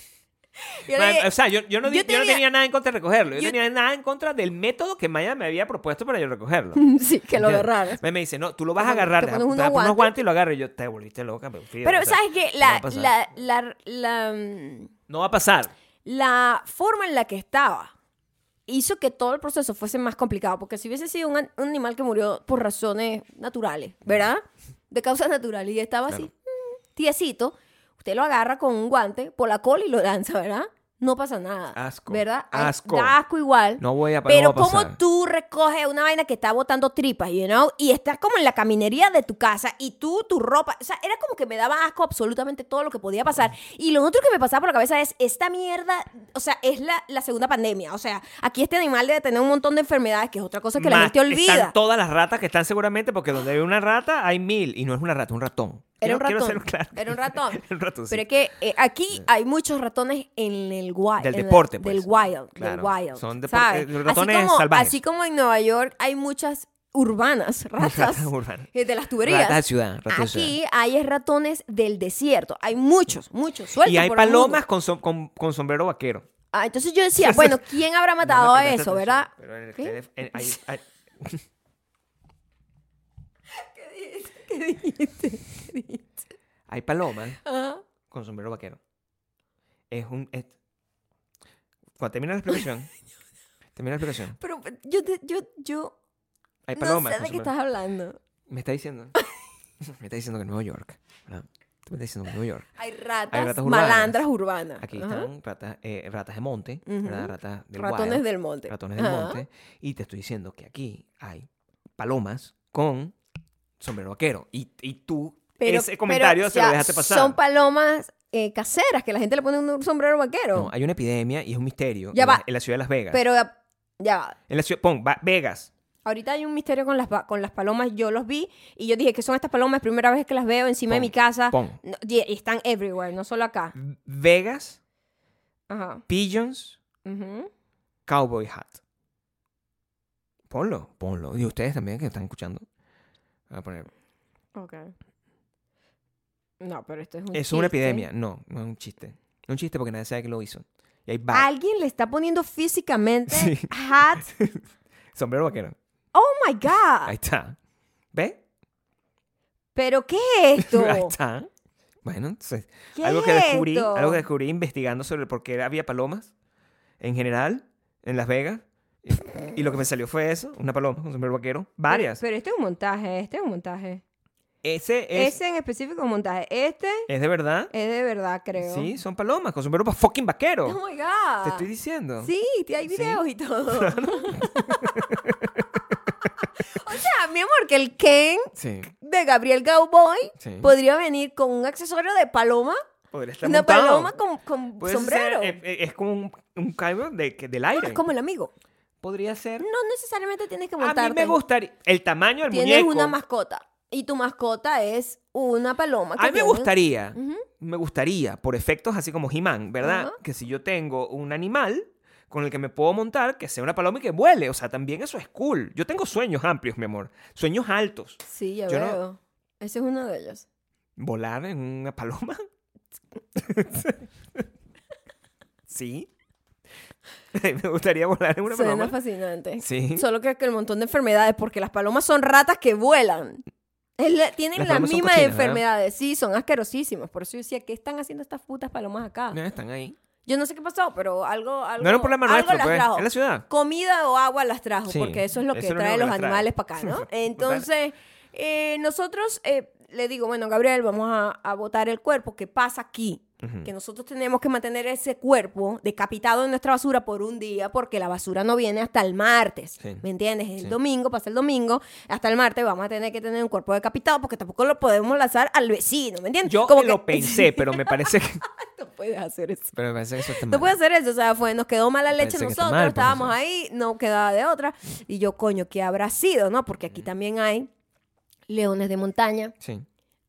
Yo dije, o sea, yo, yo no, yo yo no tenía- tenía nada en contra de recogerlo. Yo, tenía nada en contra del método que Maya me había propuesto para yo recogerlo. sí, que lo agarraras. Me, me dice, no, tú lo vas Te a agarrar. te Te pones pones unos guantes. y lo agarro. Y yo, te volviste loca. Pero, Frida, Pero o sea, ¿sabes qué? no la, la, la, mm, No va a pasar. la forma en la que estaba hizo que todo el proceso fuese más complicado, porque si hubiese sido un, an- un animal que murió por razones naturales, ¿verdad? De causas naturales, y estaba así, mm, tiesito, usted lo agarra con un guante por la cola y lo lanza, ¿verdad? No pasa nada. Asco. ¿Verdad? Asco. Da asco igual. No voy a Pero no va a como tú recoges una vaina que está botando tripas, you know, y estás como en la caminería de tu casa y tú, tu ropa, o sea, era como que me daba asco absolutamente todo lo que podía pasar. Y lo otro que me pasaba por la cabeza es, esta mierda, o sea, es la, la segunda pandemia. O sea, aquí este animal debe tener un montón de enfermedades, que es otra cosa que la gente olvida. Están todas las ratas que están seguramente, porque donde hay una rata hay mil. Y no es una rata, es un ratón. Era un ratón. ser claro. Era un ratón. Era un ratón, sí. Pero es que eh, aquí hay muchos ratones en el wild. Del deporte, pues. Del wild. Claro. Del wild. Son ¿sabes? ratones así como, salvajes. Así como en Nueva York hay muchas urbanas, ratas. Urbanas. eh, de las tuberías. Ratas de ciudad, ratas de Aquí hay es ratones del desierto. Hay muchos, muchos. Sueltos Y hay por palomas con, som- con, con sombrero vaquero. Ah, entonces yo decía, bueno, ¿quién habrá matado No a eso, verdad? pero en el ¿Qué? en- hay- hay- ¿Qué dijiste? ¿Qué dijiste? hay palomas Ajá. con sombrero vaquero. Es un... es- Cuando termina la explicación... termina la explicación. Pero yo, te- yo, yo Hay no palomas sé con de qué sombrero- estás hablando. Me está diciendo... me está diciendo que en Nueva York... ¿verdad? Tú me estás diciendo que en Nueva York... Hay ratas, ratas urbanas. malandras urbanas. Aquí Ajá. están ratas, eh, ratas de monte. Ratas del Ratones wild, del monte. ratones del Ajá. monte. Y te estoy diciendo que aquí hay palomas con sombrero vaquero. Y, y tú ese comentario pero, se lo dejaste pasar. Son palomas eh, caseras que la gente le pone un sombrero vaquero. No, hay una epidemia y es un misterio Ya en, va. La, en la ciudad de Las Vegas. pero ya, va. en la ciudad, pon, va- Vegas. Ahorita hay un misterio con las, con las palomas. Yo los vi y yo dije que son estas palomas. Primera vez que las veo encima de mi casa. pon. No, y están everywhere, no solo acá. Vegas, Ajá. Pigeons, Ujú. Cowboy Hat. Ponlo, ponlo. Y ustedes también que están escuchando. Voy a poner. Ok. No, pero esto es un Es una chiste. epidemia. No, no es un chiste. No es un chiste porque nadie sabe que lo hizo. Y hay varios. Alguien le está poniendo físicamente Sí. hats. Sombrero vaquero. Oh my God. Ahí está. ¿Ves? ¿Pero qué es esto? Ahí está. Bueno, entonces, ¿Qué algo que es descubrí, esto? algo que descubrí investigando sobre por qué había palomas en general en Las Vegas. Y, y lo que me salió fue eso, una paloma con sombrero vaquero. Varias. Pero, este es un montaje, este es un montaje. Ese es, Ese en específico es un montaje. Este es de verdad. es de verdad, creo. Sí, son palomas con sombrero fucking vaquero. Oh my God. Te estoy diciendo. Sí, hay Sí. videos y todo. o sea, mi amor, que el Ken Sí, de Gabriel Cowboy sí. podría venir con un accesorio de paloma, Podría estar una montado. paloma con, con ser, sombrero. eh, eh, es como un, un de, del aire. es como el amigo. Podría ser. No necesariamente tienes que A mí montarte. me gustaría. El tamaño del Tienes muñeco. una mascota. Y tu mascota es una paloma. que A mí me gustaría, me gustaría, por efectos así como He-Man, ¿verdad? Que si yo tengo un animal con el que me puedo montar, que sea una paloma y que vuele. O sea, también eso es cool. Yo tengo sueños amplios, mi amor. Sueños altos. Sí, ya Yo no- veo. Ese es uno de ellos. ¿Volar en una paloma? sí. me gustaría volar en una Suena paloma. fascinante. Sí. Solo que, que el montón de enfermedades, porque las palomas son ratas que vuelan. Es la- tienen Las las palomas son mismas cochinas, ¿verdad? enfermedades. Sí, son asquerosísimas. Por eso yo decía, ¿qué están haciendo estas putas palomas acá? No, están ahí. Yo no sé qué pasó, pero algo, algo No era un problema algo nuestro, las pues. trajo. En la ciudad. Comida o agua las trajo, Sí, porque eso es lo que eso es lo trae único que los las trae. animales para acá, ¿no? Entonces, eh, nosotros eh, le digo, bueno, Gabriel, vamos a, a botar el cuerpo. ¿Qué pasa aquí? Que nosotros tenemos que mantener ese cuerpo decapitado en nuestra basura por un día, porque la basura no viene hasta el martes. Sí. ¿Me entiendes? El Sí. domingo, pasa el domingo, hasta el martes vamos a tener que tener un cuerpo decapitado, porque tampoco lo podemos lanzar al vecino, ¿me entiendes? Yo Como lo que- pensé, pero me parece que... no puedes hacer eso. Pero me parece que eso está No mal. puede hacer eso, o sea, fue, nos quedó mala leche nosotros, mal, pues, estábamos ahí, no quedaba de otra. Y yo, coño, ¿qué habrá sido, no? Porque aquí también hay leones de montaña, Sí,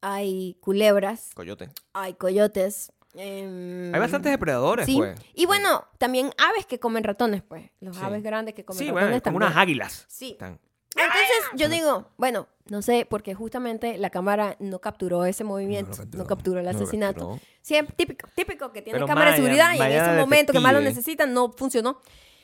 hay culebras, coyote. hay coyotes. Em, Hay bastantes depredadores, Sí. pues. Y bueno, también aves que comen ratones, pues. Los Sí. aves grandes que comen Sí, ratones bueno, como unas águilas. Sí. Están. Entonces yo digo, bueno, no sé, porque justamente la cámara no capturó ese movimiento, no capturó, el no lo asesinato. capturó. Siempre típico, típico que tiene Pero cámara de Maya- seguridad y en ese momento que más lo necesitan no funcionó.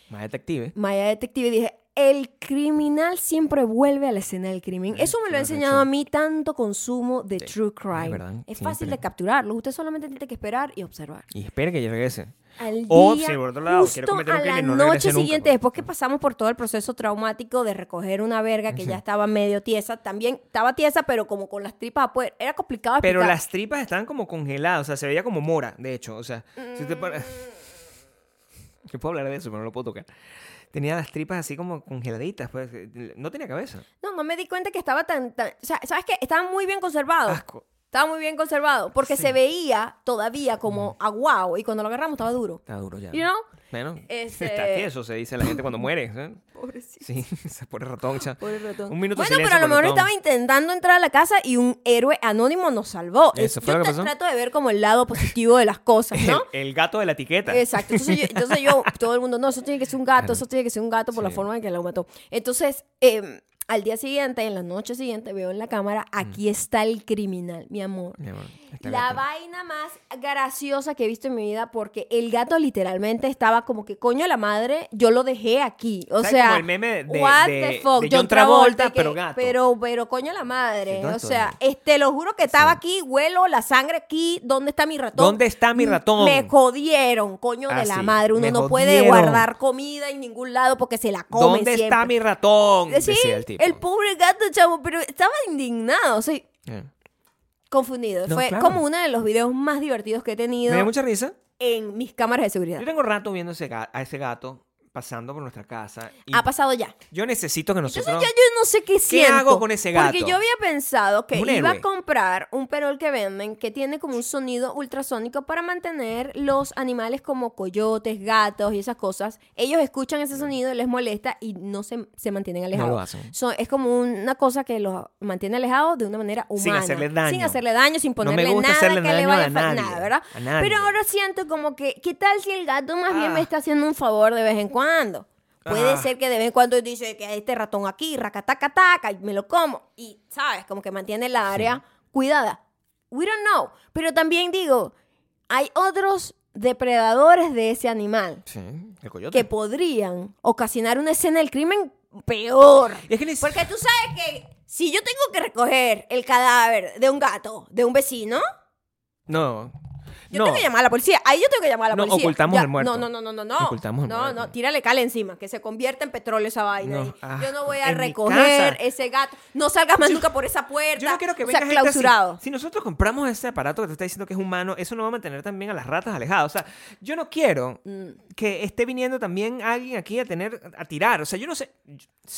Más detective. Maya Detective dije, el criminal siempre vuelve a la escena del crimen. Eh, Eso me lo ha enseñado a mí tanto consumo de true crime. verdad, es fácil de capturarlo. Usted solamente tiene que esperar y observar. Y espere que yo regrese. Al O, día, si por otro lado quiere justo cometer un a la no noche nunca, siguiente, pues. después que pasamos por todo el proceso traumático de recoger una verga que ya estaba medio tiesa, también estaba tiesa, pero como con las tripas afuera. Era complicado Pero explicar. las tripas estaban como congeladas, o sea, se veía como mora, de hecho. O sea, si te Yo puedo hablar de eso, pero no lo puedo tocar. Tenía las tripas así como congeladitas, pues. No tenía cabeza. No, no me di cuenta que estaba tan... tan o sea, ¿sabes qué? Estaba muy bien conservado. Asco. Estaba muy bien conservado, porque se veía todavía como aguado y cuando lo agarramos estaba duro. Está duro ya. You know? Bueno, Este- está tieso, se dice la gente cuando muere. ¿eh? Pobrecito. Sí, se pone ratón. cha. Pobre ratón. Un minuto bueno, pero a lo mejor estaba intentando entrar a la casa y un héroe anónimo nos salvó. Eso Es- fue yo lo que pasó. trato de ver como el lado positivo de las cosas, ¿no? El, el gato de la etiqueta. Exacto. Entonces yo, entonces yo, todo el mundo, no, eso tiene que ser un gato, eso tiene que ser un gato por la forma en que lo mató. Entonces, eh, al día siguiente, en la noche siguiente, veo en la cámara, aquí está el criminal, mi amor. Mi amor, está el La gato. vaina más graciosa que he visto en mi vida porque el gato literalmente estaba como que coño la madre, yo lo dejé aquí. O ¿Sabes sea, como el meme de- what de- the fuck, de John John Travolta, que- pero gato? Pero, pero coño la madre. Sí, o sea, es- este, lo juro que estaba aquí, huelo la sangre aquí, ¿dónde está mi ratón? ¿Dónde está mi Mm, ratón? Me jodieron, coño Ah, de la sí, madre. Uno me no puede guardar comida en ningún lado porque se la comen ¿Dónde está mi ratón? Sí, el tipo. pobre gato, chavo, pero estaba indignado, o sea, Eh. Confundido. No, Fue claro. como uno de los videos más divertidos que he tenido Me dio mucha risa. en mis cámaras de seguridad. Yo tengo rato viendo ese a ese gato pasando por nuestra casa. Y Ha pasado ya. yo necesito que Entonces nosotros... ya yo no sé qué siento. hago con ese gato? Porque yo había pensado que un iba a héroe. comprar un perol que venden que tiene como un sonido ultrasónico para mantener los animales como coyotes, gatos y esas cosas. Ellos escuchan ese sonido, les molesta y no se, se mantienen alejados. lo hacen. Son- es como una cosa que los mantiene alejados de una manera humana. Sin hacerles daño. Sin hacerle daño, sin No me ponerle gusta nada hacerle que le daño vaya a a nadie, nada, ¿verdad? a nadie. Pero ahora siento como que, ¿qué tal si el gato más bien Ah. me está haciendo un favor de vez en cuando? Puede Ah. ser que de vez en cuando dice que hay este ratón aquí, racataca taca, y me lo como. Y, ¿sabes? Como que mantiene la área cuidada. We don't know. Pero también digo, hay otros depredadores de ese animal Sí, el coyote. que podrían ocasionar una escena del crimen peor. Es que Porque tú sabes que si yo tengo que recoger el cadáver de un gato, de un vecino, No. Yo no. tengo que llamar a la policía. Ahí yo tengo que llamar a la No, policía. ocultamos Ya, el muerto. No, no, no, no, no. No, Ocultamos el no, muerto. no, tírale cal encima, que se convierta en petróleo esa vaina. No, ah, yo no voy a recoger ese gato. No salgas más nunca por esa puerta. Yo no quiero que o venga gente clausurado. Si nosotros compramos ese aparato que te está diciendo que es humano, eso no va a mantener también a las ratas alejadas. O sea, yo no quiero Mm. que esté viniendo también alguien aquí a tener, a tirar. O sea, yo no sé.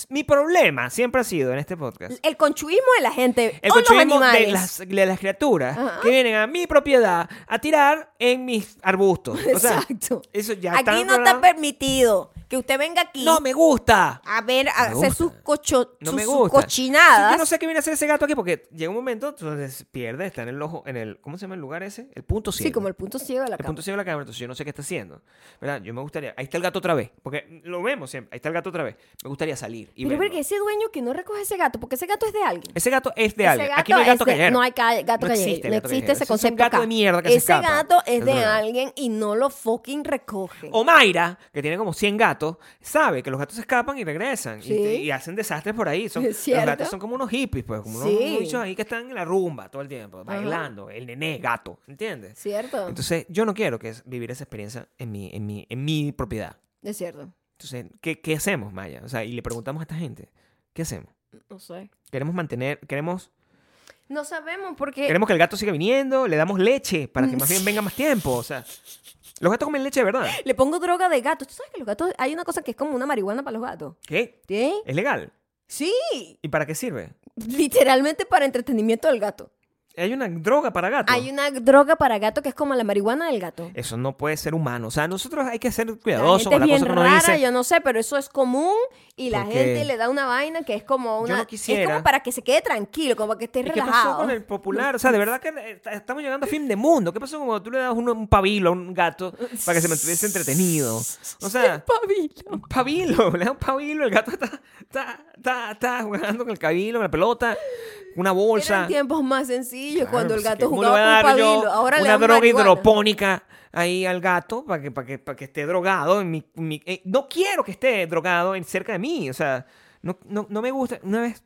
Mi problema siempre ha sido en este podcast. El conchuismo de la gente. El o los animales. de las, de las criaturas Ajá. que vienen a mi propiedad a tirar en mis arbustos. O sea, Exacto. eso ya está Aquí no está permitido que usted venga aquí No me gusta. a ver, a Me hacer gusta. sus, cocho, No sus- me sus gusta. cochinadas. Yo no sé qué viene a hacer ese gato aquí porque llega un momento entonces pierde, está en el ojo, en el, ¿cómo se llama el lugar ese? El punto ciego. Sí, como el punto ciego de la El cama. punto ciego de la cámara, entonces yo no sé qué está haciendo. ¿Verdad? Yo me gustaría. Ahí está el gato otra vez. Porque lo vemos siempre. Ahí está el gato otra vez. Me gustaría salir. Y Pero verlo. porque ese dueño que no recoge ese gato, porque ese gato es de alguien. Ese gato es de Ese alguien. Aquí no hay es gato de- callejero. No hay ca- gato No callejero. existe el No gato existe callejero. ese Ese es un concepto gato acá. de mierda que se Ese escapa. Gato es Es de verdad. alguien y no lo fucking recoge. O Mayra, que tiene como 100 gatos, sabe que los gatos se escapan y regresan. y- Sí. Y, hacen desastres por ahí. Son, los gatos son como unos hippies, pues. Como unos Sí. bichos ahí que están en la rumba todo el tiempo, bailando. El nené gato. ¿Entiendes? ¿Cierto? Entonces, yo no quiero que es vivir esa experiencia en mi, en mi, en mi propiedad. es cierto. Entonces, ¿qué, ¿qué hacemos, Maya? O sea, y le preguntamos a esta gente, ¿qué hacemos? No sé. Queremos mantener, queremos, No sabemos porque... queremos que el gato siga viniendo, le damos leche para que más bien venga más tiempo. O sea, los gatos comen leche de verdad. Le pongo droga de gato. ¿Tú sabes que los gatos... Hay una cosa que es como una marihuana para los gatos. ¿Qué? ¿Sí? ¿Es legal? Sí. ¿Y para qué sirve? Literalmente para entretenimiento del gato. Hay una droga para gato. Hay una droga para gato que es como la marihuana del gato. Eso no puede ser humano. O sea, nosotros hay que ser La cuidadosos gente con es la bien cosa que rara, dice. yo no sé, pero eso es común y la Porque gente le da una vaina que es como yo una no es quisiera- como para que se quede tranquilo, como para que esté ¿Y qué relajado. pasó con el popular? O sea, de verdad que eh, estamos llegando a fin de mundo. ¿Qué pasó cuando tú le das un, un pabilo a un gato para que se mantuviese entretenido? O sea, Pabilo. un pabilo, le das un pabilo, el gato está, está, está, está jugando con el cabilo, con la pelota, una bolsa. Eran tiempos más sencillos Claro, cuando el pues, gato ¿cómo le voy a jugaba con dar yo pabilo. Ahora le una dan droga marihuana. hidropónica ahí al gato para que, para que, para que esté drogado. En mi, mi- eh, no quiero que esté drogado en, cerca de mí. O sea, no, no, no me gusta. Una vez.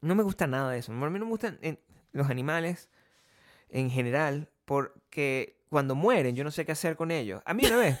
No me gusta nada de eso. A mí no me gustan eh, los animales en general porque cuando mueren yo no sé qué hacer con ellos. A mí una vez.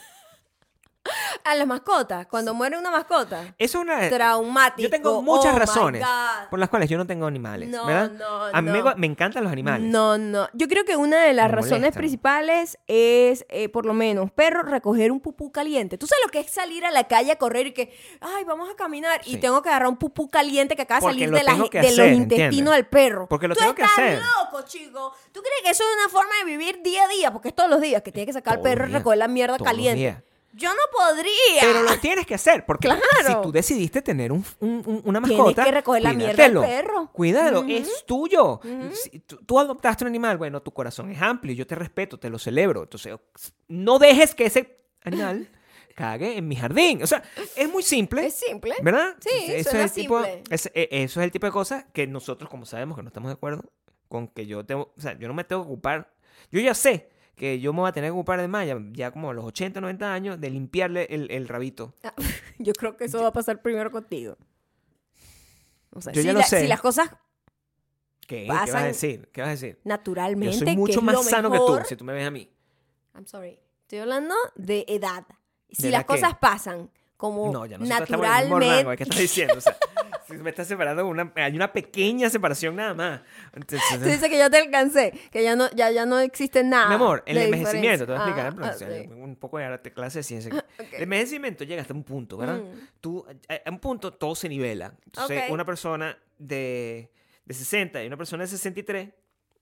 A las mascotas, cuando muere una mascota. Eso es una. Traumático. Yo tengo muchas Oh, razones por las cuales yo no tengo animales. No, ¿verdad? no, a mí me, no. gu- me encantan los animales. No, no. Yo creo que una de las Me razones molestan. principales es, eh, por lo menos, perro, recoger un pupú caliente. ¿Tú sabes lo que es salir a la calle a correr y que, ay, vamos a caminar y tengo que agarrar un pupú caliente que acaba de salir de, la- que los intestinos ¿entiendes? del perro? Porque lo Tú tengo que estás hacer. loco, chico. ¿Tú crees que eso es una forma de vivir día a día? Porque es todos los días que tienes que sacar al perro y recoger la mierda caliente. días. Yo no podría. Pero lo tienes que hacer, porque Claro. si tú decidiste tener un, un- un- una Tienes mascota, que recoger la mierda del perro. Cuídalo, es tuyo. Si tú, adoptaste un animal, bueno, tu corazón es amplio, yo te respeto, te lo celebro. Entonces, no dejes que ese animal cague en mi jardín. O sea, es muy simple. Es simple. ¿Verdad? Sí, suena es el tipo, e- eso es el tipo de cosas que nosotros, como sabemos que no estamos de acuerdo con que yo tengo, o sea, yo no me tengo que ocupar, yo ya sé que yo me voy a tener que ocupar de Maya, ya como a los 80, 90 años, de limpiarle el, el rabito. Ah, Yo creo que eso va a pasar primero contigo. O sea, Yo si, ya lo la- sé. si las cosas ¿Qué? ¿Qué vas a decir? ¿Qué vas a decir? naturalmente, Yo soy mucho más sano que tú, si tú me ves a mí. I'm sorry. Estoy hablando de edad. Si ¿De las qué? cosas pasan como No, ya estamos en el mismo rango. naturalmente. ¿Qué estás diciendo? O sea, me estás separando, una, hay una pequeña separación nada más. Entonces, Tú dices que ya te alcancé, que ya no, ya, ya no existe nada. Mi amor, el envejecimiento, te voy a explicar, Ah, pero, ah, o sea, sí. un poco de arte, clase de ciencia. Ok. El envejecimiento llega hasta un punto, ¿verdad? Mm. Tú, a, a un punto todo se nivela. Entonces, una persona de, de 60 y una persona de 63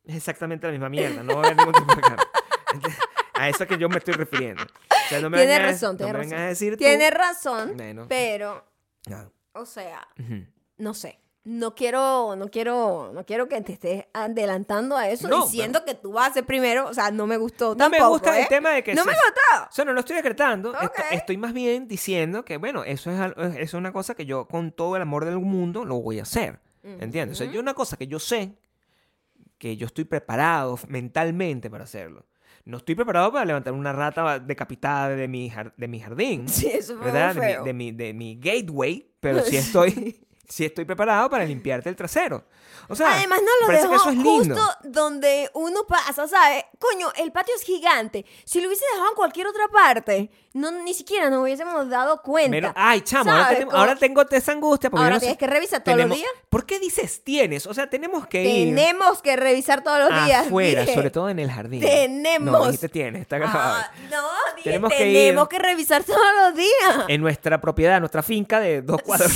es exactamente la misma mierda, no va a haber ningún tipo de cambio. Entonces, a eso es que yo me estoy refiriendo. O sea, no me Tienes vengas- razón, no tienes me razón. a decir tú- Tienes razón, pero, No. o sea. No sé. No quiero, no quiero, no quiero que te estés adelantando a eso No, diciendo que tú vas a ser primero. O sea, no me gustó No me tampoco, gusta ¿eh? el tema de que No me gustó. O sea, no lo estoy decretando. esto- Ok. estoy más bien diciendo que, bueno, eso es, eso es una cosa que yo, con todo el amor del mundo, lo voy a hacer. ¿Entiendes? O sea, yo una cosa que yo sé, que yo estoy preparado mentalmente para hacerlo. No estoy preparado para levantar una rata decapitada de mi, de mi jardín. Sí, eso fue ¿Verdad? muy De mi, de, mi, de mi gateway. Pero sí estoy, sí estoy preparado para limpiarte el trasero. O sea, Además, no lo dejó eso es lindo. justo donde uno pasa, ¿sabes? Coño, el patio es gigante. Si lo hubiese dejado en cualquier otra parte, no, ni siquiera nos hubiésemos dado cuenta. Menos- ay, chamo, ahora, tengo- Como- ahora tengo esa angustia. Porque Ahora sé- tienes que revisar todos los días. ¿Por qué dices tienes? O sea, tenemos que ir Tenemos que revisar todos los días. afuera, dije. sobre todo en el jardín. Tenemos. No, dijiste tienes, está grabado. Ah, no, dije, Tenemos tenemos, que ir. que, revisar todos los días. En nuestra propiedad, nuestra finca de dos cuadros.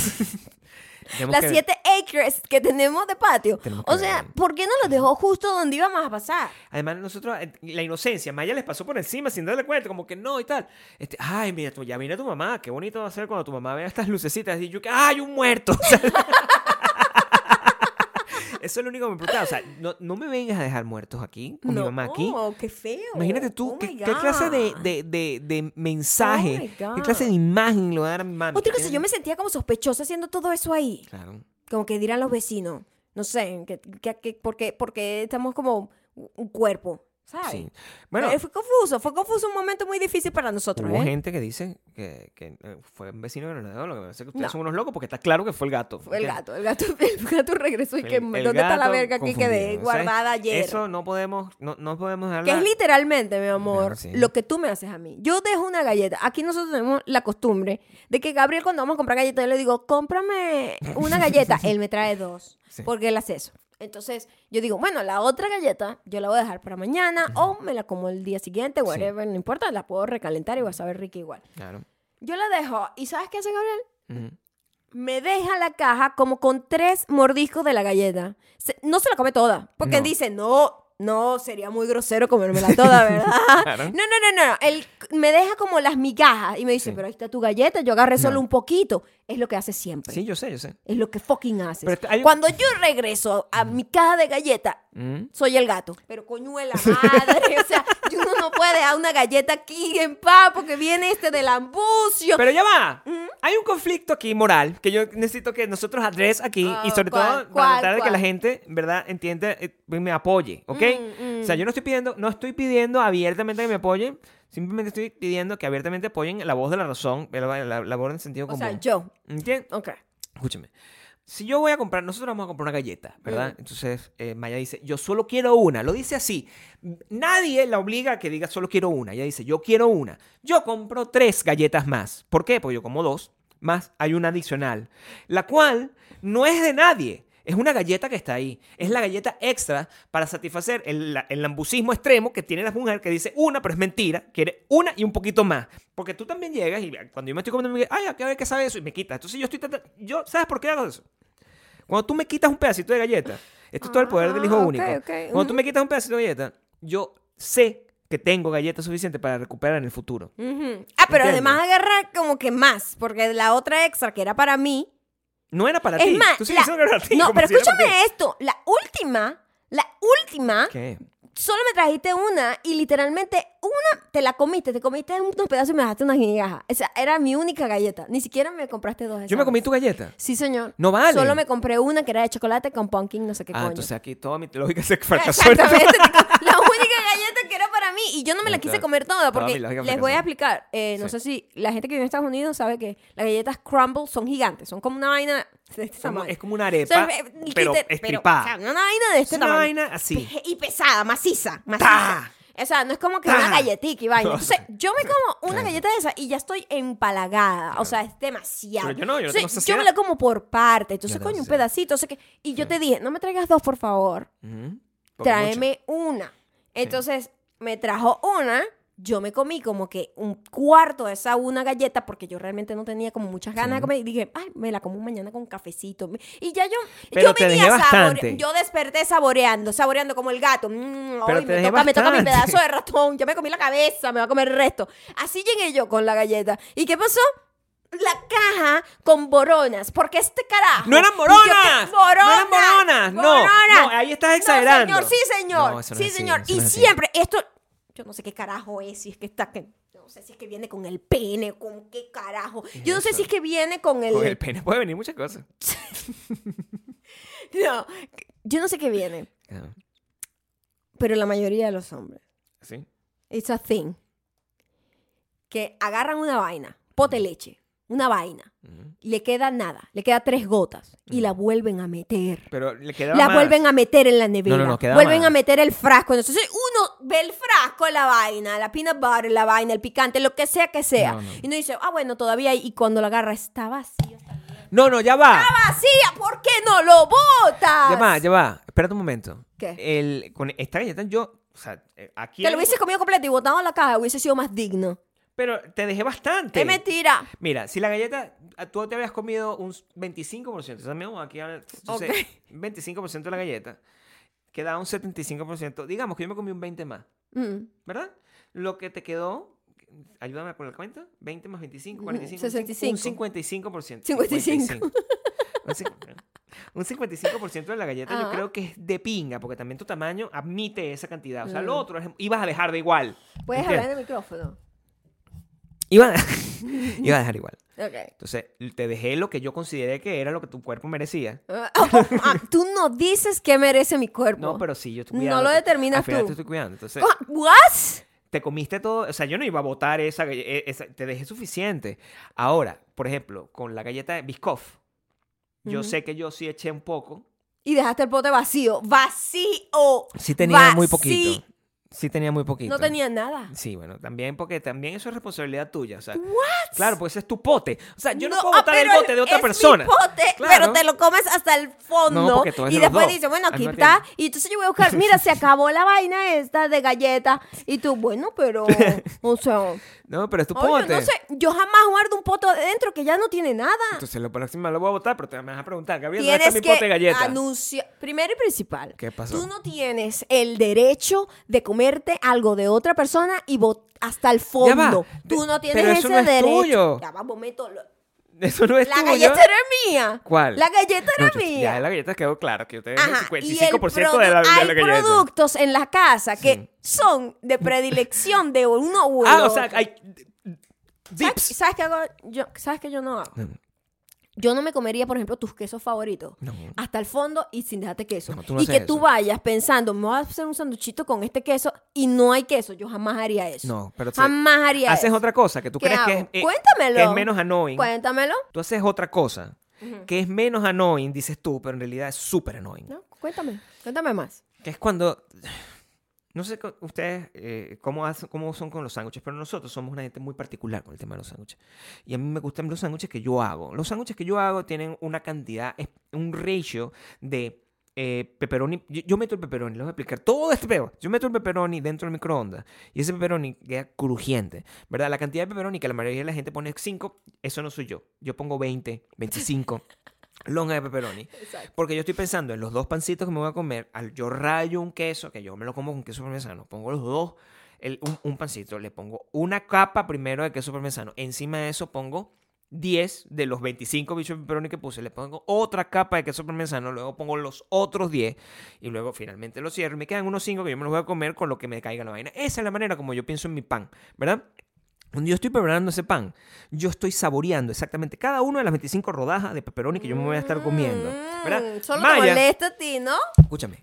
Tenemos Las que- siete acres que tenemos de patio. Tenemos O sea, ver. ¿por qué no los dejó justo donde íbamos a pasar? Además, nosotros, eh, la inocencia, Maya les pasó por encima sin darle cuenta, como que no y tal. Este, ay, mira, tú- ya viene tu mamá, qué bonito va a ser cuando tu mamá vea estas lucecitas y yo que, ay, un muerto. O sea, Eso es lo único que me preocupa. O sea, no, no me vengas a dejar muertos aquí, con mi mamá aquí. No, qué feo. Imagínate tú, Oh ¿qué, qué clase de, de, de, de mensaje, Oh qué clase de imagen le voy a dar a mi mami? Otra cosa, yo me sentía como sospechosa haciendo todo eso ahí. Claro. Como que dirán los vecinos. No sé, que, que, que- porque, porque estamos como un cuerpo, ¿sabes? Sí. Bueno, fue confuso, fue confuso un momento muy difícil para nosotros, hubo ¿eh? gente que dice que, que, eh, fue un vecino que nos dio. Lo que es que ustedes No. son unos locos porque está claro que fue el gato. Fue el gato, el gato, el gato regresó y que ¿dónde está la verga que quedé guardada ayer? Eso no podemos, no, no podemos Que hablar. es literalmente, mi amor, sí. lo que tú me haces a mí. Yo dejo una galleta. Aquí nosotros tenemos la costumbre de que Gabriel, cuando vamos a comprar galletas, yo le digo, cómprame una galleta. él me trae dos, Sí. porque él hace eso. Entonces, yo digo, bueno, la otra galleta yo la voy a dejar para mañana o me la como el día siguiente, whatever, no importa, la puedo recalentar y va a saber rica igual. Claro. Yo la dejo y ¿sabes qué hace Gabriel? Me deja la caja como con tres mordiscos de la galleta. Se- no se la come toda, porque No. dice, no, no, sería muy grosero comérmela toda, ¿verdad? Claro. No, no, no, no. Él me deja como las migajas y me dice, Sí. pero ahí está tu galleta, yo agarré solo No. un poquito. Es lo que hace siempre. Sí, yo sé, yo sé. Es lo que fucking haces. Pero hay un- Cuando yo regreso a mi caja de galleta, Mm. soy el gato. Pero coñuela madre, o sea, yo uno no puede dejar una galleta aquí en paz porque viene este del ambucio. Pero ya va. Hay un conflicto aquí moral que yo necesito que nosotros adres aquí y Ah, sobre ¿cuál? todo para ¿Cuál? tratar de que ¿Cuál? la gente, ¿verdad?, entienda, eh, me apoye, ¿ok? Mm, O sea, yo no estoy pidiendo, no estoy pidiendo abiertamente que me apoyen, simplemente estoy pidiendo que abiertamente apoyen la voz de la razón, la, la, la voz en sentido o común. sea, yo. ¿Entiendes? Ok. Escúchame. Si yo voy a comprar, nosotros vamos a comprar una galleta, ¿verdad? Mm. Entonces eh, Maya dice, yo solo quiero una. Lo dice así. Nadie la obliga a que diga solo quiero una. Ella dice, yo quiero una. Yo compro tres galletas más. ¿Por qué? Porque yo como dos, más hay una adicional. La cual no es de nadie. Es una galleta que está ahí. Es la galleta extra para satisfacer el, el lambucismo extremo que tiene la mujer que dice una, pero es mentira. Quiere una y un poquito más. Porque tú también llegas y cuando yo me estoy comiendo, me dices, ay, ¿a qué, sabe eso? Y me quitas. Entonces yo estoy tratando- yo ¿Sabes por qué hago eso? Cuando tú me quitas un pedacito de galleta, esto es todo el poder del hijo Ah, único. Cuando tú me quitas un pedacito de galleta, yo sé que tengo galletas suficientes para recuperar en el futuro. Ujú. Ah, pero ¿Entiendes? además agarra como que más, porque la otra extra que era para mí. No era para es ti. más, Tú sigues la- que era para ti. no, pero si escúchame esto. La última, la última, ¿Qué? solo me trajiste una y literalmente una te la comiste, te comiste unos pedazos y me dejaste unas migajas. Esa era mi única galleta. Ni siquiera me compraste dos. Yo me comí tu galleta. Sí, señor. No vale. Solo me compré una que era de chocolate con pumpkin, no sé qué Ah, coño. entonces aquí toda mi lógica se fracasó. Exactamente. la única galleta que era para mí. Y yo no me la No, quise comer toda porque les voy a explicar. eh, no Sí. sé si la gente que vive en Estados Unidos sabe que las galletas crumble son gigantes. Son como una vaina de este Como- tamaño. es como una O arepa, sea, eh, pero estripada. o sea, una vaina de este Es una tamaño. vaina así. Y pesada, maciza. O sea, no es como que una galletita y vaina. Entonces, yo me como una galleta de esa y ya estoy empalagada. O sea, es demasiado. Pero yo no, yo no Entonces, tengo yo saciedad. me la como por parte. Entonces, Yo coño, un pedacito. o sea que- y yo te dije, no me traigas dos, por favor mucho. tráeme una. Entonces me trajo una. Yo me comí como que un cuarto de esa una galleta porque yo realmente no tenía como muchas ganas de comer. Y dije, ay, me la como mañana con cafecito. Y ya yo, Pero yo te venía dejé bastante. Yo desperté saboreando, saboreando como el gato. Mm, Pero ay, te me, dejé toca, me toca mi pedazo de ratón. Ya me comí la cabeza, me va a comer el resto. Así llegué yo con la galleta. ¿Y qué pasó? La caja con boronas, porque este carajo. ¡No eran Y yo, boronas! ¡No eran boronas! No, ¡Boronas! no, ahí estás exagerando. No, señor, sí, señor. No, no sí, así, señor. y no siempre, esto, yo no sé qué carajo es, si es que está, que, no sé si es que viene con el pene, con qué carajo. Yo no sé si es que viene con el, Con el pene puede venir muchas cosas. no, yo no sé qué viene, Ah, pero la mayoría de los hombres, ¿Sí? it's a thing, que agarran una vaina, pote leche, una vaina, le queda nada, le queda tres gotas y la vuelven a meter. Pero le quedaba la más. vuelven a meter en la nevera. No, no, no, vuelven más. a meter el frasco. Entonces uno ve el frasco, la vaina, la peanut butter, la vaina, el picante, lo que sea que sea. No, no. Y uno dice, ah, bueno, todavía hay. Y cuando lo agarra, está vacío. Está No, no, ya va. vacía, ¿por qué no lo botas? Ya va, ya va. Espérate un momento. ¿Qué? El, con esta galleta yo, o sea, eh, aquí... Te lo hubieses comido completo y botado en la caja, hubiese sido más digno. Pero te dejé bastante. Es mentira. Mira, si la galleta, tú te habías comido un 25%, también aquí ahora, entonces, Ok. 25% de la galleta, queda un 75%, digamos que yo me comí un 20 más, Mm. ¿verdad? Lo que te quedó, ayúdame con la cuenta, 20 más 25, Ujú, 45, 65. un 55%. 55. Un cincu- Un 55% de la galleta yo creo que es de pinga, porque también tu tamaño admite esa cantidad. O sea, Mm. lo otro es- ibas a dejar de igual. Puedes ¿entiendes? hablar en el micrófono. Iba a, iba a dejar igual. Entonces, te dejé lo que yo consideré que era lo que tu cuerpo merecía. Ah, oh, oh, ah, tú no dices qué merece mi cuerpo. No, pero sí, yo estoy No cuidando. lo determinas Al final tú. te estoy cuidando. Entonces, ¿What? te comiste todo. O sea, yo no iba a botar esa, e- esa- Te dejé suficiente. Ahora, por ejemplo, con la galleta de Biscoff, yo sé que yo sí eché un poco. Y dejaste el pote vacío. ¡Vacío! Sí tenía muy poquito. Sí tenía muy poquito. No tenía nada. Sí, bueno, también porque también eso es responsabilidad tuya. O sea, Claro, pues ese es tu pote. O sea, yo no, No, puedo ah, botar el bote de otra es mi persona. pote, Claro. pero te lo comes hasta el fondo. No, y después dices, bueno, aquí está. tiempo. Y entonces yo voy a buscar, mira, se acabó la vaina esta de galleta. Y tú, bueno, pero, o sea, No, pero es tu oye, pote. no sé, yo jamás guardo un poto dentro que ya no tiene nada. Entonces, la próxima lo voy a botar, pero te me vas a preguntar, Gabriel, ¿dónde está mi pote de galleta? primero y principal, ¿Qué pasó? tú no tienes el derecho de comerte algo de otra persona y hasta el fondo. Tú no tienes pero eso ese no es derecho. tuyo. Ya va, momento. lo- Eso no es La tuyo. galleta era mía. ¿Cuál? La galleta era No, yo- mía. Ya, la galleta quedó claro que usted es Ajá, el y 55% el de la, de la hay galleta. productos en la casa que Sí. son de predilección de uno u el Ah, o otro. sea, hay ¿Sabes, dips. ¿Sabes qué hago? Yo, ¿Sabes qué yo no hago? Yo no me comería, por ejemplo, tus quesos favoritos. No. Hasta el fondo y sin dejarte queso. No, tú no y haces que tú vayas pensando, me voy a hacer un sanduchito con este queso y no hay queso. Yo jamás haría eso. No, pero jamás haría haces eso. otra cosa que tú ¿Qué crees que es, hago? eh, Cuéntamelo. que es menos annoying. Cuéntamelo. Tú haces otra cosa que es menos annoying, dices tú, pero en realidad es súper annoying. No, cuéntame. Cuéntame más. Que es cuando. No sé ustedes eh, cómo, hacen- cómo son con los sándwiches, pero nosotros somos una gente muy particular con el tema de los sándwiches. Y a mí me gustan los sándwiches que yo hago. Los sándwiches que yo hago tienen una cantidad, es- un ratio de eh, pepperoni. Yo, yo meto el pepperoni, les voy a explicar todo este peo. Yo meto el pepperoni dentro del microondas y ese pepperoni queda crujiente, ¿verdad? La cantidad de pepperoni que la mayoría de la gente pone 5, eso no soy yo. Yo pongo 20, 25 lonjas de pepperoni. Exacto. Porque yo estoy pensando en los dos pancitos que me voy a comer. Al yo rayo un queso, que yo me lo como con queso parmesano, pongo los dos, el- un, un pancito, le pongo una capa primero de queso parmesano. Encima de eso pongo 10 de los 25 bichos de pepperoni que puse. Le pongo otra capa de queso parmesano, luego pongo los otros 10 y luego finalmente lo cierro. Me quedan unos 5 que yo me los voy a comer con lo que me caiga la vaina. Esa es la manera como yo pienso en mi pan, ¿verdad? Cuando yo estoy preparando ese pan, yo estoy saboreando exactamente cada una de las 25 rodajas de pepperoni que yo me voy a estar comiendo. ¿verdad? Mm, Solo te Maya, molesta a ti, ¿no? escúchame.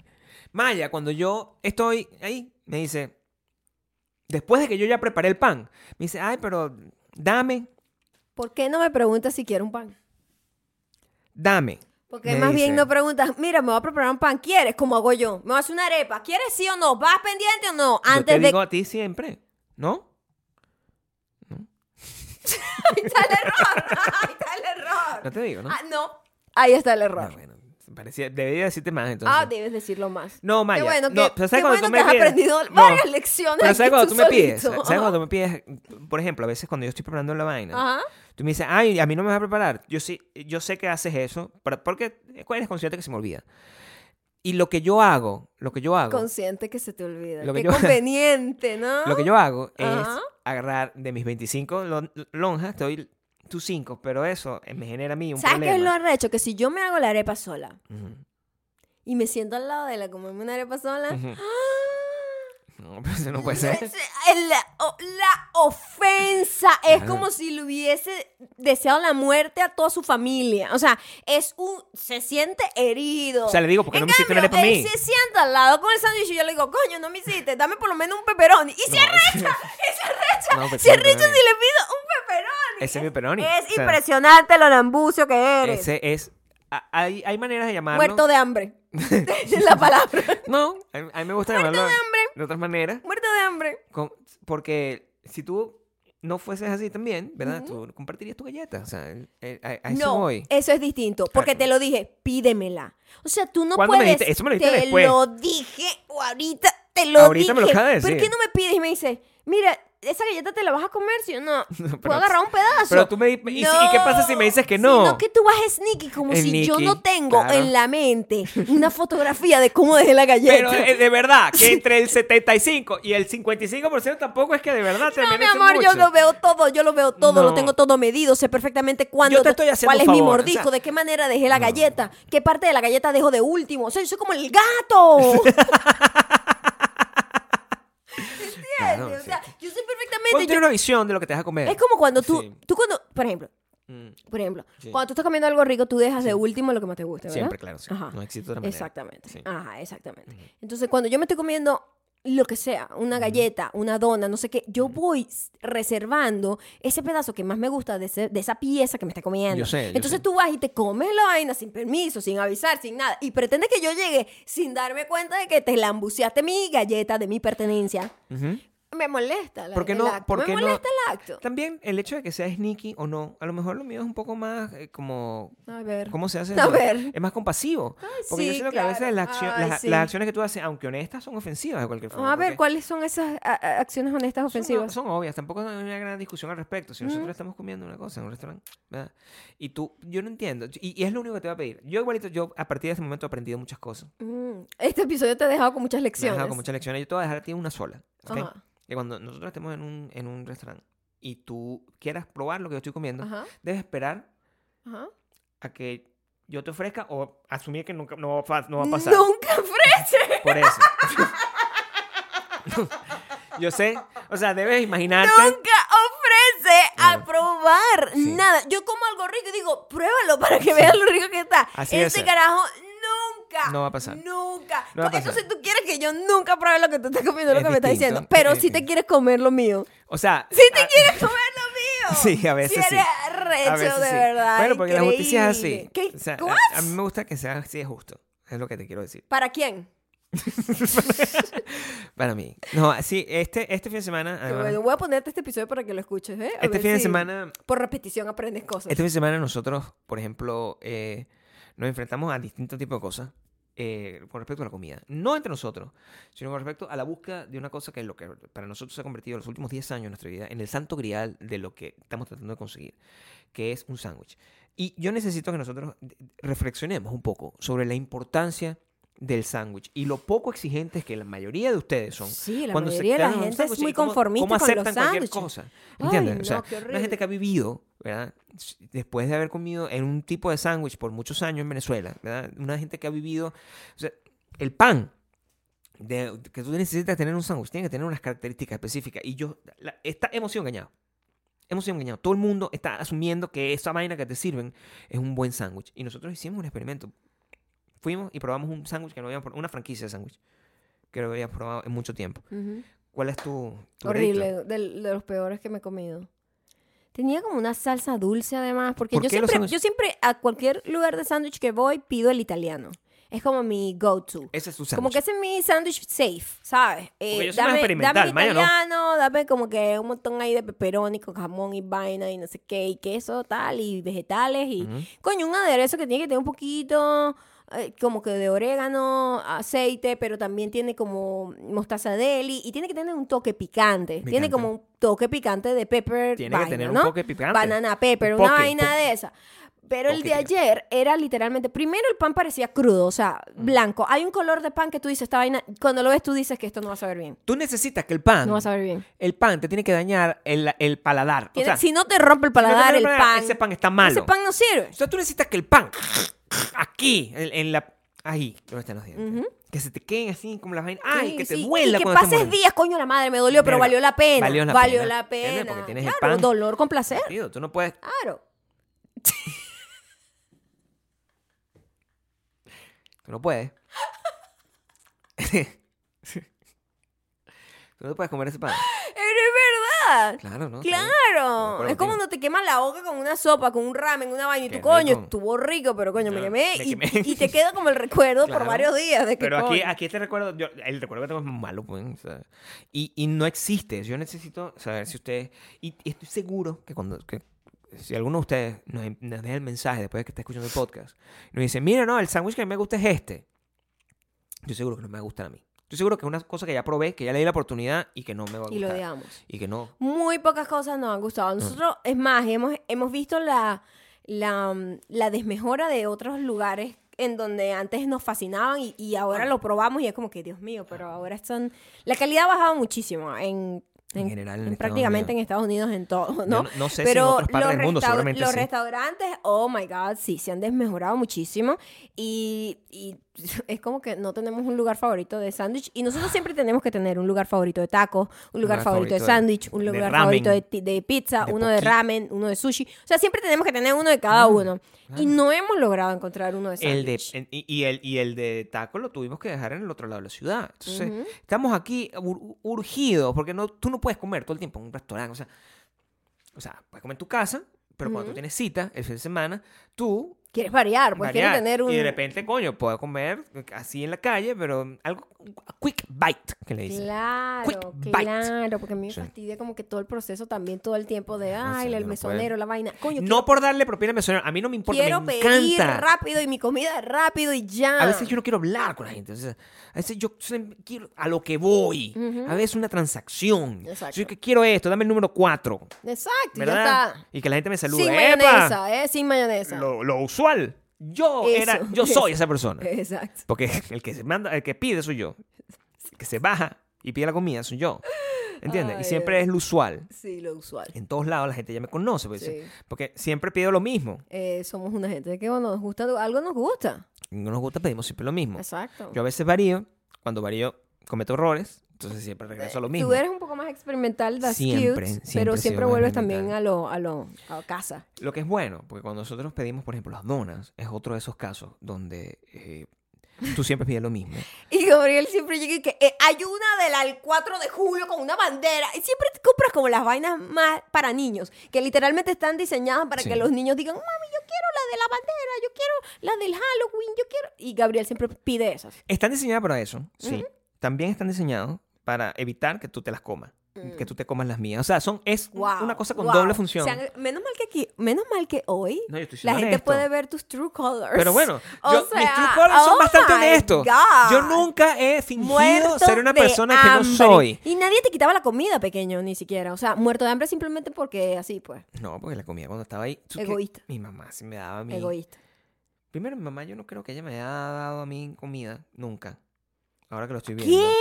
Maya, cuando yo estoy ahí, me dice, después de que yo ya preparé el pan, me dice, ay, pero dame, ¿Por qué no me preguntas si quiero un pan? dame. Porque más bien no preguntas, mira, me voy a preparar un pan, ¿quieres? Como hago yo. Me voy a hacer una arepa, ¿quieres sí o no? ¿Vas pendiente o no? yo Antes te de... digo a ti siempre, ¿no? Ahí está el error, ahí está el error. No te digo, ¿no? Ah, no, ahí está el Ah, error. bueno, parecía, debería decirte más entonces. Ah, debes decirlo más. No, Maya. Qué bueno no, que, qué ¿sabes cuando bueno tú que me has pides? aprendido No, varias lecciones Pero ¿sabes cuando tú tú me pides? ¿Sabes cuando me pides? Por ejemplo, a veces cuando yo estoy preparando la vaina, Ajá. tú me dices, ay, a mí no me vas a preparar. Yo sí, yo sé que haces eso, pero- porque eres consciente que se me olvida. Y lo que yo hago, lo que yo hago, Consciente que se te olvida. Lo que Qué yo- conveniente, ¿no? lo que yo hago es Ajá. agarrar de mis 25 lon- lonjas, doy tus 5, pero eso eh, me genera a mí un ¿Sabes qué es lo problema. arrecho? Que si yo me hago la arepa sola y me siento al lado de la comerme una arepa sola, ujú. No, pero eso no puede ser. La, ofensa es como si le hubiese deseado la muerte a toda su familia. O sea, es un. Se siente herido. O sea, le digo, ¿por qué En no me hiciste una cambio, arepa a mí? Él se sienta al lado con el sándwich y yo le digo, coño, no me hiciste, dame por lo menos un pepperoni. Y se No, arrecha, y se arrecha. No, pero se arrecha si le pido un pepperoni. Ese es mi pepperoni. Es O sea, impresionante lo lambucio que eres. Ese es. Hay, hay maneras de llamarlo. Muerto de hambre. es la palabra. No, a mí, me gusta Muerto llamarlo de hambre. De otras maneras. Muerto de hambre. con- porque si tú no fueses así también, ¿verdad? Tú compartirías tu galleta. O sea, el- el- a, a eso no, voy. eso es distinto. Porque te lo dije, pídemela. O sea, tú no ¿Cuándo me puedes. dijiste? Eso me lo dijiste te después. lo dije o ahorita te lo Ahorita dije. me lo acabas de ¿Por qué no me pides y me dices, mira, esa galleta te la vas a comer, si o no? ¿Puedo agarrar un pedazo? pero tú me y si- ¿y qué pasa si me dices que no? Sino que tú vas sneaky, como Es si yo no tengo claro. en la mente una fotografía de cómo dejé la galleta. Pero eh, de verdad, que entre el 75 y el 55% tampoco es que de verdad te No, mi amor, yo mucho. lo veo todo, yo lo veo todo, lo No. tengo todo medido, sé perfectamente cuándo, Yo te estoy haciendo cuál es mi favor, mordisco, o sea- de qué manera dejé la galleta, qué parte de la galleta dejo de último. O sea, yo soy como el gato. Claro, ¿Entiendes? O sí. sea, yo sé perfectamente. Ponte yo- una visión de lo que te vas a comer. es como cuando tú, Sí. tú cuando, por ejemplo, Mm, por ejemplo, Sí. cuando tú estás comiendo algo rico, tú dejas de último lo que más te gusta, ¿verdad? Siempre, claro. sí. Ajá. No existe otra manera. Exactamente. Ajá, exactamente. Entonces, cuando yo me estoy comiendo lo que sea, una galleta, una dona, no sé qué, yo voy reservando ese pedazo que más me gusta de, ese- de esa pieza que me está comiendo. Yo sé, yo Entonces sé. tú vas y te comes la vaina sin permiso, sin avisar, sin nada, y pretendes que yo llegue sin darme cuenta de que te lambuceaste mi galleta de mi pertenencia. Me molesta la, ¿Por qué el no? acto. ¿Por qué me no? molesta el acto. También el hecho de que sea sneaky o no, a lo mejor lo mío es un poco más eh, como... A ver. ¿Cómo se hace A ver. Es más compasivo. Porque yo siento que a veces las, accio- Ay, las- sí. las acciones que tú haces, aunque honestas, son ofensivas de cualquier forma. A ver, porque ¿cuáles son esas acciones honestas son- ofensivas? Son, obvias, tampoco hay una gran discusión al respecto. Si nosotros estamos comiendo una cosa en un restaurante, ¿verdad? Y tú, yo no entiendo. Y, y es lo único que te voy a pedir. Yo igualito, yo a partir de ese momento he aprendido muchas cosas. Mm, Este episodio te ha dejado con muchas Me he lecciones. dejado con muchas lecciones. Yo te voy a dejar a ti una sola. ¿Ok? Ajá, Que cuando nosotros estemos en un, en un restaurante y tú quieras probar lo que yo estoy comiendo, ajá, debes esperar ajá. a que yo te ofrezca o asumir que nunca no va, no va a pasar. Nunca ofrece. Por eso. yo sé. O sea, debes imaginarte. Nunca ofrece a No. probar Sí. nada. Yo como algo rico y digo, pruébalo para que veas lo rico que está. Así este carajo nunca. No va a pasar. Nunca. No va a Entonces pasar. tú quieres que yo nunca pruebe lo que tú estás comiendo, lo Es que me estás diciendo. Pero es si te quieres comer lo mío. O sea. Si te a- quieres comer lo mío. Sí, a veces si eres sí. arrecho, a veces de sí. verdad. Bueno, porque la justicia es así. increíble. ¿Qué? O sea, ¿What? a, a mí me gusta que sea así de justo. Es lo que te quiero decir. ¿Para quién? Para mí. No, sí, este, este fin de semana. Además, bueno, voy a ponerte este episodio para que lo escuches, ¿eh? A este fin de si semana. Por repetición aprendes cosas. Este fin de semana nosotros, por ejemplo, eh, nos enfrentamos a distintos tipos de cosas eh, con respecto a la comida. No entre nosotros, sino con respecto a la búsqueda de una cosa que es lo que para nosotros se ha convertido en los últimos 10 años de nuestra vida en el santo grial de lo que estamos tratando de conseguir, que es un sándwich. Y yo necesito que nosotros reflexionemos un poco sobre la importancia del sándwich y lo poco exigentes que la mayoría de ustedes son Sí, la cuando se mayoría de la gente es muy y cómo- conformista cómo con los sándwiches. cosa. Ay, ¿Entiendes? no, o sea, qué una gente que ha vivido, ¿verdad? Después de haber comido en un tipo de sándwich por muchos años en Venezuela, ¿verdad? Una gente que ha vivido, o sea, el pan de- que tú necesitas tener en un sándwich tiene que tener unas características específicas. Y yo, la, está, hemos sido engañados. Hemos sido engañados. Todo el mundo está asumiendo que esa vaina que te sirven es un buen sándwich. Y nosotros hicimos un experimento. Fuimos y probamos un sándwich que no habíamos probado, una franquicia de sándwich que no habíamos probado en mucho tiempo. Ujú. ¿Cuál es tu, tu? Horrible, del- de, los peores que me he comido. Tenía como una salsa dulce además, porque ¿Por yo siempre, yo siempre a cualquier lugar de sándwich que voy pido el italiano. Es como mi go-to. Ese es tu Como sándwich. que ese es mi sándwich safe, ¿sabes? Eh, yo soy más experimental, dame Maya no. italiano, dame como que un montón ahí de pepperoni con jamón y vaina y no sé qué, y queso tal, y vegetales, y Ujú. coño, un aderezo que tiene que tener un poquito como que de orégano, aceite, pero también tiene como mostaza deli, y tiene que tener un toque picante. Tiene como un toque picante de pepper Tiene que vaina, tener un ¿no? toque picante. Banana pepper, Un una vaina de esa. Pero el de ayer era literalmente, primero el pan parecía crudo, o sea, Mm. blanco. Hay un color de pan que tú dices, esta vaina, cuando lo ves tú dices que esto no va a saber bien. Tú necesitas que el pan, No va a saber bien. el pan te tiene que dañar el, el paladar. Tiene- o sea, si no te rompe el si no te paladar, el pan, Ese pan está malo. ese pan no sirve. O sea, tú necesitas que el pan, aquí, en, en la... Ahí, donde están los dientes. Que se te queden así como las vainas. ¡Ay! Sí, que te sí, duela Y que pases días, coño la madre, me dolió, pero valió la pena. valió la valió pena, la. Porque tienes el claro, pan. dolor con placer. Tío, tú no puedes... Claro. Tú no puedes. tú no puedes comer ese pan. Pero es verdad. Claro, ¿no? Claro. Es como cuando te quemas la boca con una sopa, con un ramen, una vaina y tu coño, rico. estuvo rico, pero coño, me quemé, me y, quemé. y te queda como el recuerdo por varios días de que Pero aquí, coño. aquí este recuerdo, yo, el recuerdo que tengo es malo, pues. o sea, y, y no existe. Yo necesito saber si ustedes. Y, y estoy seguro que cuando. que si alguno de ustedes nos, nos deja el mensaje después de que esté escuchando el podcast, nos dice: Mira, no, el sándwich que me gusta es este. Yo seguro que no me va a gustar a mí. Estoy seguro que es una cosa que ya probé, que ya le di la oportunidad y que no me va a Y lo gustar. odiamos. Y que no. Muy pocas cosas nos han gustado. Nosotros, es más, hemos, hemos visto la, la, mm, la desmejora de otros lugares en donde antes nos fascinaban y, y ahora lo probamos y es como que, Dios mío, pero ahora están... La calidad ha bajado muchísimo en... En general, en Estados prácticamente Unidos. en Estados Unidos en todo, ¿no? no- no sé si en Pero otras partes los del mundo, seguramente los sí. restaurantes, oh my God, sí, se han desmejorado muchísimo y, y es como que no tenemos un lugar favorito de sándwich y nosotros siempre tenemos que tener un lugar favorito de tacos, un lugar, favorito, de sándwich, un lugar favorito de, pizza, de uno de ramen, uno de sushi. O sea, siempre tenemos que tener uno de cada uno. Y no hemos logrado encontrar uno de El de, sándwich. y, y el, y el de taco lo tuvimos que dejar en el otro lado de la ciudad. Entonces, estamos aquí ur- urgidos porque no, tú no puedes comer todo el tiempo en un restaurante. O sea, o sea puedes comer en tu casa, pero cuando tú tienes cita el fin de semana, tú Quieres variar, pues quieres variar. tener un... Y de repente, coño, puedo comer así en la calle, pero algo, quick bite, que le dicen. Claro, Quick bite. claro, porque a mí me Sí. fastidia como que todo el proceso también, todo el tiempo de, No sé, ay, el mesonero, la vaina. Coño, No por darle propina al mesonero, a mí no me importa, quiero me pedir encanta. rápido y mi comida rápido y ya. A veces yo no quiero hablar con la gente. o sea, a veces yo quiero a lo que voy. A veces una transacción. Exacto. Yo que quiero esto, dame el número 4. Exacto, ya ¿Verdad? está. Y que la gente me salude. Sin mayonesa, ¿eh? Sin mayonesa. Lo, lo Yo Eso, era, yo soy esa persona. Exacto. Porque el que se manda, el que pide soy yo. El que se baja y pide la comida soy yo. ¿Entiendes? Ay, y siempre es lo usual. Sí, lo usual. En todos lados la gente ya me conoce. Sí. Porque siempre pido lo mismo. Eh, somos una gente que bueno, nos gusta, algo nos gusta. No nos gusta, pedimos siempre lo mismo. Exacto. Yo a veces varío. Cuando varío, cometo errores. Entonces siempre regreso a lo mismo. Tú eres un poco más experimental, that's Siempre, cute, siempre pero siempre vuelves también a lo, a lo, a casa. Lo que es bueno, porque cuando nosotros pedimos, por ejemplo, las donas, es otro de esos casos donde eh, tú siempre pides lo mismo. Y Gabriel siempre llega y que eh, hay una del 4 de julio con una bandera. Y siempre te compras como las vainas más para niños, que literalmente están diseñadas para Sí. que los niños digan, mami, yo quiero la de la bandera, yo quiero la del Halloween, yo quiero... Y Gabriel siempre pide esas. Están diseñadas para eso, sí. También están diseñados para evitar que tú te las comas. Que tú te comas las mías. O sea, son, es Mm. Wow, una cosa con wow. doble función. O sea, menos mal que aquí, menos mal que hoy No, la gente puede ver tus true colors. Pero bueno, mis true colors son oh bastante my honestos. God. Yo nunca he fingido Muerto ser una persona que no soy. Y nadie te quitaba la comida, pequeño, ni siquiera. O sea, muerto de hambre simplemente porque así, pues. No, porque la comida cuando estaba ahí. Egoísta. Mi mamá sí me daba a mí. Egoísta. Primero, mi mamá, yo no creo que ella me haya dado a mí comida. Nunca. Ahora que lo estoy viendo. ¿Qué?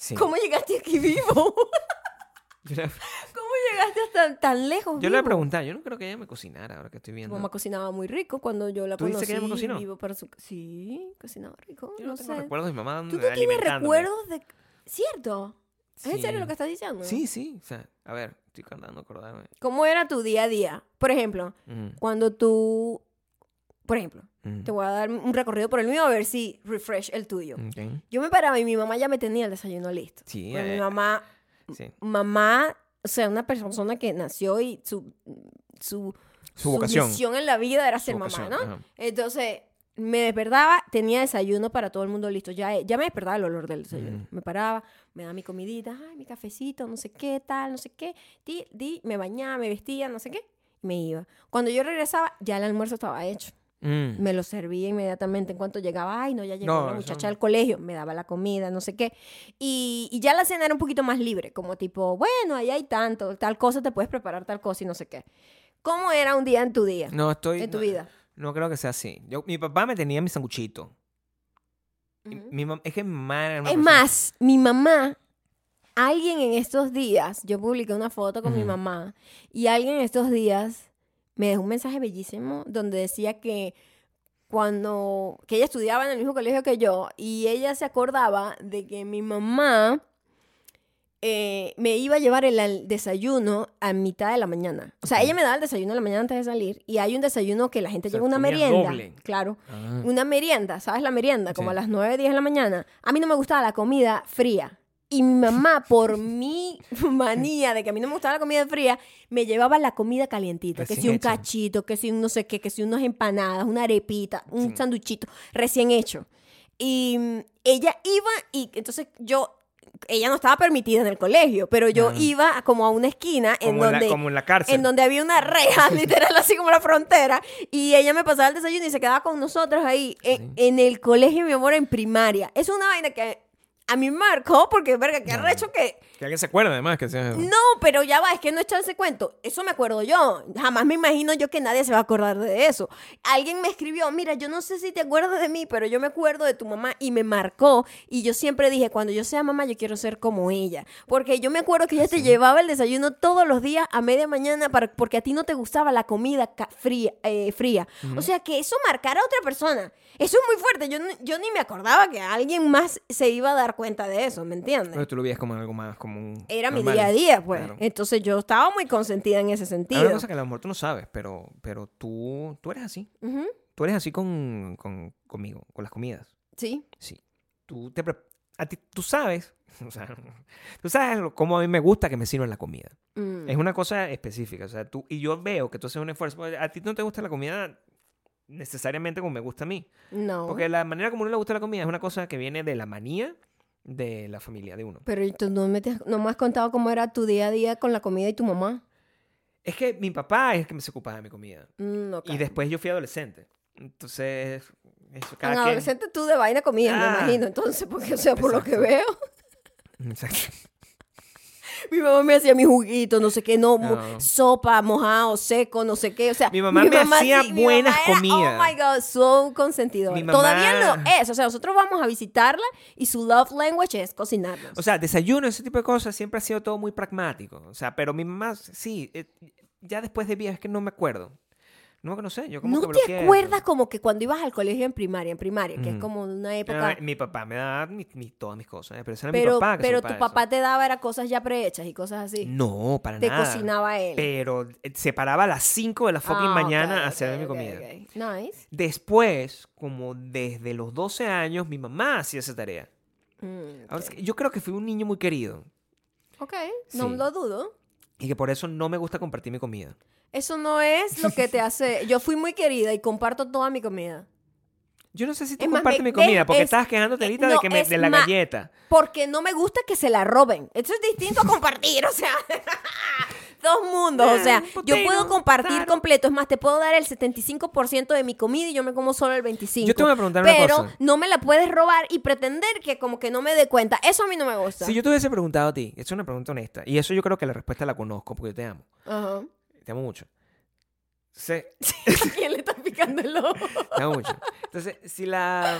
Sí. ¿Cómo llegaste aquí vivo? Yo ¿Cómo llegaste hasta tan lejos yo le voy a preguntar, yo no creo que ella me cocinara ahora que estoy viendo. mamá cocinaba muy rico cuando yo la ¿Tú conocí. que ella me cocinó? vivo para su... Sí, cocinaba rico. Yo no, no tengo sé. recuerdos de mi mamá ¿Tú no tienes recuerdos de...? ¿Cierto? ¿Es en serio lo que estás diciendo? Sí, sí. O sea, a ver, estoy cantando, acordarme. ¿Cómo era tu día a día? Por ejemplo, cuando tú... Por ejemplo, ujú. te voy a dar un recorrido por el mío a ver si refresh el tuyo. Ok. Yo me paraba y mi mamá ya me tenía el desayuno listo. Sí, eh, mi mamá, sí. mamá, o sea, una persona que nació y su, su, Su vocación. misión en la vida era ser mamá, vocación, ¿no? ajá. Entonces, me despertaba, tenía desayuno para todo el mundo listo. Ya, ya me despertaba el olor del desayuno. Ujú. Me paraba, me daba mi comidita, ay, mi cafecito, no sé qué, tal, no sé qué. Di, di, me bañaba, me vestía, no sé qué. Me iba. Cuando yo regresaba, ya el almuerzo estaba hecho. Mm. Me lo servía inmediatamente en cuanto llegaba. Ay, no, ya llegó No, la muchacha no. del colegio. Me daba la comida, no sé qué. Y, y ya la cena era un poquito más libre. Como tipo, bueno, ahí hay tanto, tal cosa, te puedes preparar tal cosa y no sé qué. ¿Cómo era un día en tu día? No, estoy. en tu no, vida. No creo que sea así. Yo, mi papá me tenía mi sanguchito. Mi mam- es que mi mamá era una Es persona- más, mi mamá, alguien en estos días, yo publiqué una foto con mi mamá y alguien en estos días me dejó un mensaje bellísimo donde decía que cuando, que ella estudiaba en el mismo colegio que yo y ella se acordaba de que mi mamá eh, me iba a llevar el desayuno a mitad de la mañana. O sea, ella me daba el desayuno en la mañana antes de salir y hay un desayuno que la gente O sea, lleva una merienda. doble. Claro Ah. una merienda, ¿sabes la merienda? Como Sí. a las 9, 10 de la mañana. A mí no me gustaba la comida fría. Y mi mamá, por mi manía de que a mí no me gustaba la comida fría, me llevaba la comida calientita. Que si un cachito, que si un no sé qué, que si unas empanadas, una arepita, un Sí. sanduchito recién hecho. Y mm, ella iba y entonces yo... Ella no estaba permitida en el colegio, pero yo Ah. iba como a una esquina en Como, en la, donde como en la cárcel. en donde había una reja, literal, así como la frontera. Y ella me pasaba el desayuno y se quedaba con nosotros ahí, en, Sí. en el colegio, mi amor, en primaria. Es una vaina que a mí me marcó porque, verga, qué arrecho que... Que alguien se acuerde además que sea... No, pero ya va, es que no ese cuento. Eso me acuerdo yo. Jamás me imagino yo que nadie se va a acordar de eso. Alguien me escribió, mira, yo no sé si te acuerdas de mí, pero yo me acuerdo de tu mamá y me marcó. Y yo siempre dije, cuando yo sea mamá, yo quiero ser como ella. Porque yo me acuerdo que ella te llevaba el desayuno todos los días a media mañana para, porque a ti no te gustaba la comida fría. eh, fría. O sea, que eso marcara a otra persona. Eso es muy fuerte. Yo, yo ni me acordaba que alguien más se iba a dar cuenta de eso, ¿me entiendes? Pero tú lo veías como algo más como un... Era mi día a día, pues. Claro. Entonces yo estaba muy consentida en ese Hay sentido. una cosa que a lo mejor tú no sabes, pero, pero tú, tú eres así. Tú eres así con, con- conmigo, con las comidas. Sí. Sí. Tú te... A ti, tú sabes, o sea, tú sabes cómo a mí me gusta que me sirvan la comida. Mm. Es una cosa específica. O sea, tú, y yo veo que tú haces un esfuerzo. porque A ti no te gusta la comida necesariamente como me gusta a mí. No. Porque la manera como a uno le gusta la comida es una cosa que viene de la manía de la familia de uno. Pero tú no me, te- no me has contado cómo era tu día a día con la comida y tu mamá. Es que mi papá es el que me se ocupaba de mi comida. Mm. Y después yo fui adolescente. Entonces, eso En cada quien... adolescente tú de vaina comías, me Ah. imagino. Entonces, porque, o sea, por lo que veo, Exacto. Mi mamá me hacía mi juguito, no sé qué, no, No. sopa, mojado, seco, no sé qué. O sea, Mi mamá me hacía buenas mamá era, comidas. Oh my God, so consentidora. Mi Todavía mamá- lo es. O sea, nosotros vamos a visitarla y su love language es cocinarnos. O sea, desayuno, ese tipo de cosas, siempre ha sido todo muy pragmático. O sea, pero mi mamá, sí, eh, ya después de vieja es que no me acuerdo. No, no sé, yo como ¿No que te bloqueé acuerdas eso. como que cuando ibas al colegio en primaria, en primaria, que es como una época... mi papá me daba mi- mi- todas mis cosas, eh, pero ese era pero mi papá que pero tu eso. papá te daba era cosas ya prehechas y cosas así. No, para te nada. cocinaba él. Pero eh, se paraba a las 5 de la fucking Ah, mañana ok, a hacer ok, mi comida. ok. Nice. Después, como desde los 12 años, mi mamá hacía esa tarea. Mm, Ahora, que yo creo que fui un niño muy querido Ok, no lo dudo. y que por eso no me gusta compartir mi comida. Eso no es lo que te hace... Yo fui muy querida y comparto toda mi comida. Yo no sé si tú Es compartes mi comida, porque es- estabas quejándote eh, ahorita no, de, que me- de la galleta. Porque no me gusta que se la roben. Eso es distinto a compartir, o sea... Dos mundos, o sea, yo puedo compartir claro. completo, es más, te puedo dar el 75% de mi comida y yo me como solo el 25%. Yo te voy a preguntar una pero cosa. no me la puedes robar y pretender que como que no me dé cuenta. Eso a mí no me gusta. Si yo te hubiese preguntado a ti, es una pregunta honesta, y eso yo creo que la respuesta la conozco, porque yo te amo. Ajá. Te amo mucho. ¿A quién le está picando el ojo? Te amo mucho. Entonces, si la.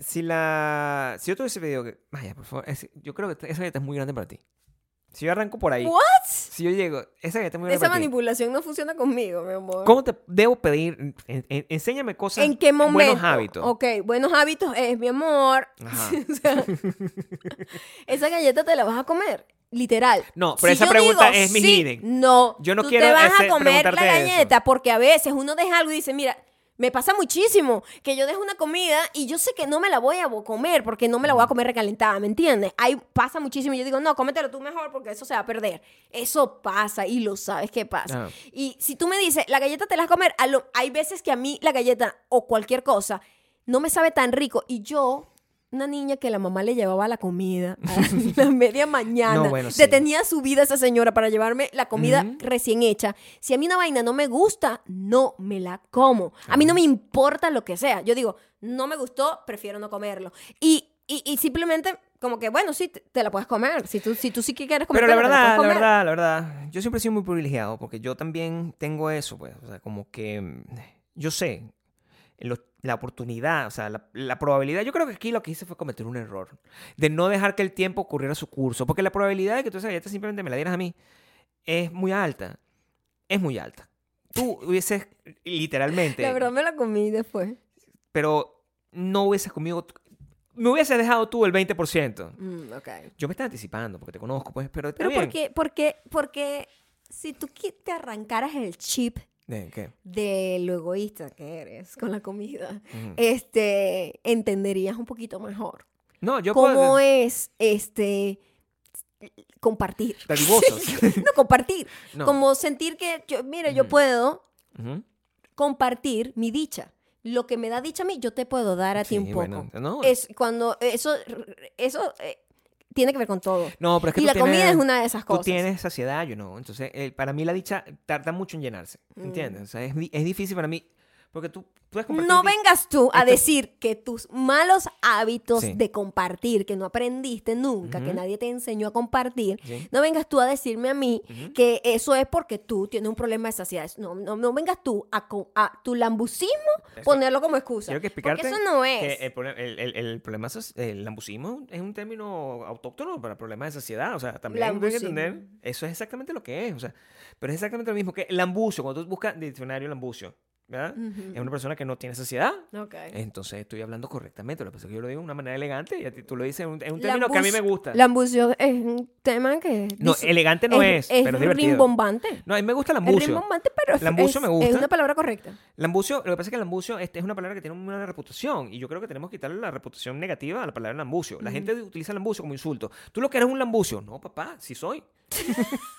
Si la. Si yo te hubiese pedido que. Vaya, por favor. es- yo creo que esa galleta es muy grande para ti. Si yo arranco por ahí. ¿What? Si yo llego. Esa galleta es muy grande Esa para ti. manipulación no funciona conmigo, mi amor. ¿Cómo te debo pedir? En- en- enséñame cosas. ¿En qué momento? Buenos hábitos. Ok, buenos hábitos es, mi amor. Ajá. O sea, esa galleta te la vas a comer. Literal. No, pero esa pregunta digo es sí, misleading. No, Yo no tú quiero te vas ese- a comer la eso. galleta porque a veces uno deja algo y dice, mira, me pasa muchísimo que yo dejo una comida y yo sé que no me la voy a comer porque no me la voy a comer recalentada, ¿me entiendes? Ahí pasa muchísimo y yo digo, no, cómetelo tú mejor porque eso se va a perder. Eso pasa y lo sabes que pasa. Ah. Y si tú me dices, la galleta te la vas a comer, hay veces que a mí la galleta o cualquier cosa no me sabe tan rico y yo... Una niña que la mamá le llevaba la comida a la media mañana. No, bueno, sí. Detenía su vida esa señora para llevarme la comida Ujú. recién hecha. Si a mí una vaina no me gusta, no me la como. A mí no me importa lo que sea. Yo digo, no me gustó, prefiero no comerlo. Y, y, y simplemente, como que, bueno, sí, te, te la puedes comer. Si tú, si tú sí que quieres comer, Pero la verdad, la verdad, la verdad, yo siempre he sido muy privilegiado porque yo también tengo eso, pues, o sea, como que mm, yo sé la oportunidad, o sea, la, la probabilidad, yo creo que aquí lo que hice fue cometer un error, de no dejar que el tiempo ocurriera su curso, porque la probabilidad de que tú esa galleta simplemente me la dieras a mí es muy alta, es muy alta. Tú hubieses literalmente, La verdad me la comí después. pero no hubieses comido, me hubieses dejado tú el 20%. Mm, ok. Yo me estaba anticipando porque te conozco, pues, pero Pero bien. ¿por qué? Porque, porque si tú te arrancaras el chip ¿De qué? de lo egoísta que eres con la comida, este, entenderías un poquito mejor No, yo cómo puedo... es este compartir. No compartir, No. como sentir que yo, mira, yo puedo compartir mi dicha. Lo que me da dicha a mí, yo te puedo dar a ti un poco. no. Es cuando eso eso eh, tiene que ver con todo. No, pero es que y tú la tienes- comida es una de esas Tú cosas. tienes saciedad, yo no. Entonces, eh, para mí la dicha tarda mucho en llenarse. Mm. ¿Entiendes? O sea, es, es difícil para mí. Porque tú puedes compartir... No vengas tú a Esto- decir que tus malos hábitos Sí. de compartir, que no aprendiste nunca, que Ujú. nadie te enseñó a compartir, Sí. no vengas tú a decirme a mí Ujú. que eso es porque tú tienes un problema de saciedad. No, no, no vengas tú a, a tu lambucismo Eso- ponerlo como excusa. Quiero que explicarte porque eso no es. que el, el, el- el problema es el lambucismo es un término autóctono para problemas de saciedad. O sea, también hay que entender. Eso es exactamente lo que es. O sea, pero es exactamente lo mismo que lambucio. Cuando tú buscas diccionario lambucio, ¿verdad? Ujú. Es una persona que no tiene saciedad. Ok. Entonces estoy hablando correctamente. Lo que pasa es que yo lo digo de una manera elegante y a ti tú lo dices en un, un término que a mí me gusta. Lambucio es un tema que... No, elegante no es, pero es divertido. rimbombante. No, a mí me gusta Es lambucio. rimbombante, pero es, Lambucio es- me gusta. es una palabra correcta. Lambucio, lo que pasa es que lambucio este, es una palabra que tiene una reputación y yo creo que tenemos que quitarle la reputación negativa a la palabra lambucio. La gente utiliza lambucio como insulto. ¿Tú lo que eres un lambucio? No, papá, sí soy.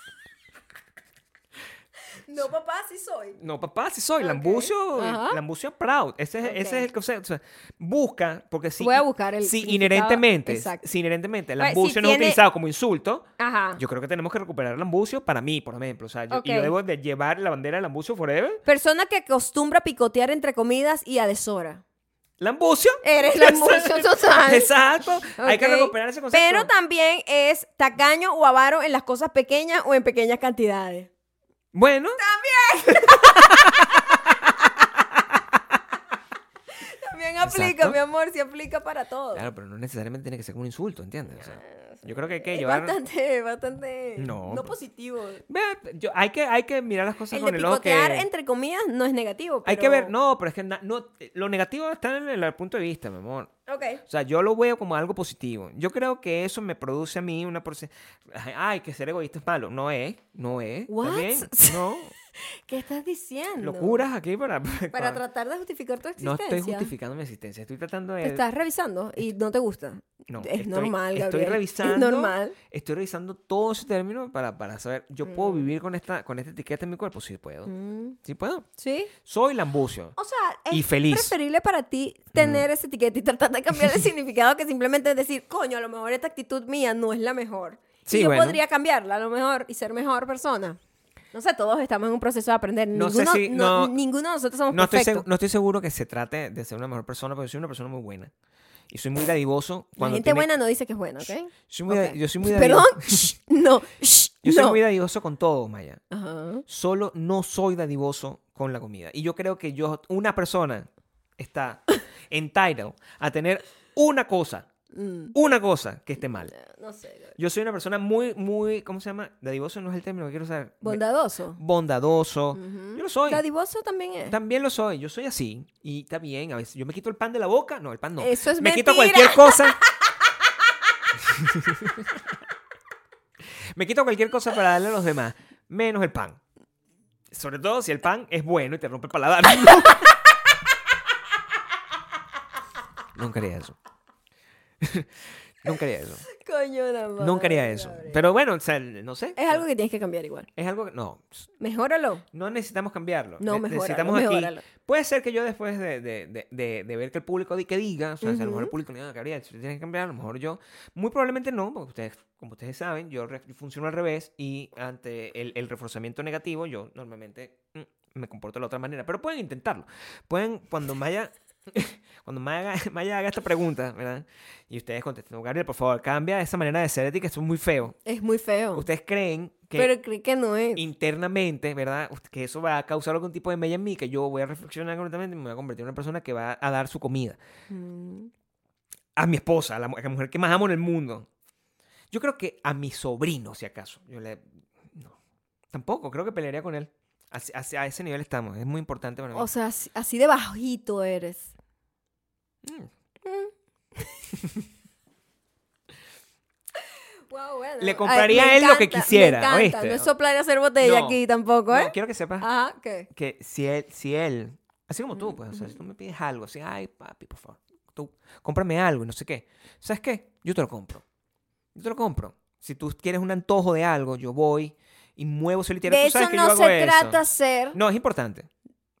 No, papá, sí soy. No, papá, sí soy. Ok. Lambucio, Ajá. lambucio proud. Ese es, ese es el concepto. O sea, busca, porque si, Voy a buscar el si inherentemente, exacto. si inherentemente ver, si lambucio no es utilizado como insulto, Ajá. yo creo que tenemos que recuperar el lambucio para mí, por ejemplo. O sea, yo, y yo debo de llevar la bandera del lambucio forever. Persona que acostumbra picotear entre comidas y a deshora. Lambucio. Eres lambucio total. Exacto. Hay que recuperar ese concepto. Pero también es tacaño o avaro en las cosas pequeñas o en pequeñas cantidades. Bueno, También aplica, Exacto. mi amor, sí aplica para todo. Claro, pero no necesariamente tiene que ser como un insulto, ¿entiendes? O sea, yo creo que hay que es llevar... bastante, bastante No, no pero- positivo. Yo- hay, que, hay que mirar las cosas El con de el ojo que... entre comidas no es negativo. Hay que pero- ver, no, pero es que na- no, lo negativo está en el, el punto de vista, mi amor. Ok. O sea, yo lo veo como algo positivo. Yo creo que eso me produce a mí una... Ay, que ser egoísta es malo. No es, no es. ¿está What? bien? No. ¿Qué estás diciendo? Locuras aquí para... Para tratar de justificar tu No existencia. estoy justificando mi existencia. Estoy tratando de... Te estás revisando y no te gusta. No, es estoy- normal, Estoy Gabriel. revisando. Es normal. Estoy revisando todo ese término para, para saber, ¿yo puedo vivir con esta, con esta etiqueta en mi cuerpo? Sí puedo. Mm, Sí puedo. ¿Sí? Soy lambucio. O sea, es Y feliz. preferible para ti tener esa etiqueta y tratar de cambiar el significado que simplemente decir, coño, a lo mejor esta actitud mía no es la mejor. Sí, y yo bueno. podría cambiarla a lo mejor y ser mejor persona. No sé, todos estamos en un proceso de aprender. No sé ninguno, si- no- no- ninguno de nosotros somos No estoy, perfectos. segu- no estoy seguro que se trate de ser una mejor persona, porque soy una persona muy buena. Y soy muy dadivoso. La Cuando gente tiene- buena no dice que es buena, ¿ok? Soy muy da- Ok. Yo soy muy Perdón, dadivoso. Shh, no, Yo soy muy dadivoso con todo, Maya. Solo no soy dadivoso con la comida. Y yo creo que yo, una persona está entitled a tener una cosa, Mm, una cosa que esté mal. no sé. Gabriel. Yo soy una persona muy, muy, ¿cómo se llama? Dadivoso no es el término que quiero usar. Bondadoso. Bondadoso. Yo lo soy. Dadivoso también es. También lo soy. Yo soy así. Y está bien. A veces yo me quito el pan de la boca. No, el pan no. Eso es me quito cualquier cosa. me quito cualquier cosa para darle a los demás. Menos el pan. Sobre todo si el pan es bueno y te rompe el paladar. Nunca haría eso. Nunca haría eso. Coño, la madre, Nunca haría eso. Pero bueno, o sea, no sé. Es algo que tienes que cambiar igual. Es algo que. No. Mejóralo. No necesitamos cambiarlo. No, Ne- mejóralo, necesitamos aquí. mejóralo. Puede ser que yo después de, de- de- ver que el público di- que diga, o sea, si a lo mejor el público diga, Gabriel, si tienes que cambiar, a lo mejor yo. Muy probablemente no, porque ustedes, como ustedes saben, yo funciono al revés y ante el, el reforzamiento negativo, yo normalmente mm, me comporto de la otra manera. Pero pueden intentarlo. Pueden, cuando Maya. Cuando Maya, haga- Maya haga esta pregunta, ¿verdad? Y ustedes contesten, "No, Gabriel, por favor, cambia esa manera de ser ética, esto es muy feo. Es muy feo. Ustedes creen que pero cree que no es. internamente, ¿verdad? Que eso va a causar algún tipo de mella en mí, que yo voy a reflexionar correctamente y me voy a convertir en una persona que va a dar su comida Mm. a mi esposa, a la, a la mujer que más amo en el mundo. Yo creo que a mi sobrino, si acaso. Yo le... No. Tampoco, creo que pelearía con él. Así- así- a ese nivel estamos. Es muy importante para mí. O sea, así, así de bajito eres. Mm. Wow, bueno. Le compraría a él lo que quisiera, me. No es soplar y hacer botella No, aquí tampoco, ¿eh? No, quiero que sepas Ajá, ¿qué? que si él, si él, así como tú, pues, o sea, si tú me pides algo, así, ay, papi, por favor, tú, cómprame algo y no sé qué. ¿Sabes qué? Yo te lo compro. Yo te lo compro. Si tú quieres un antojo de algo, yo voy y muevo solitario. De eso yo no se eso. trata ser No, es importante.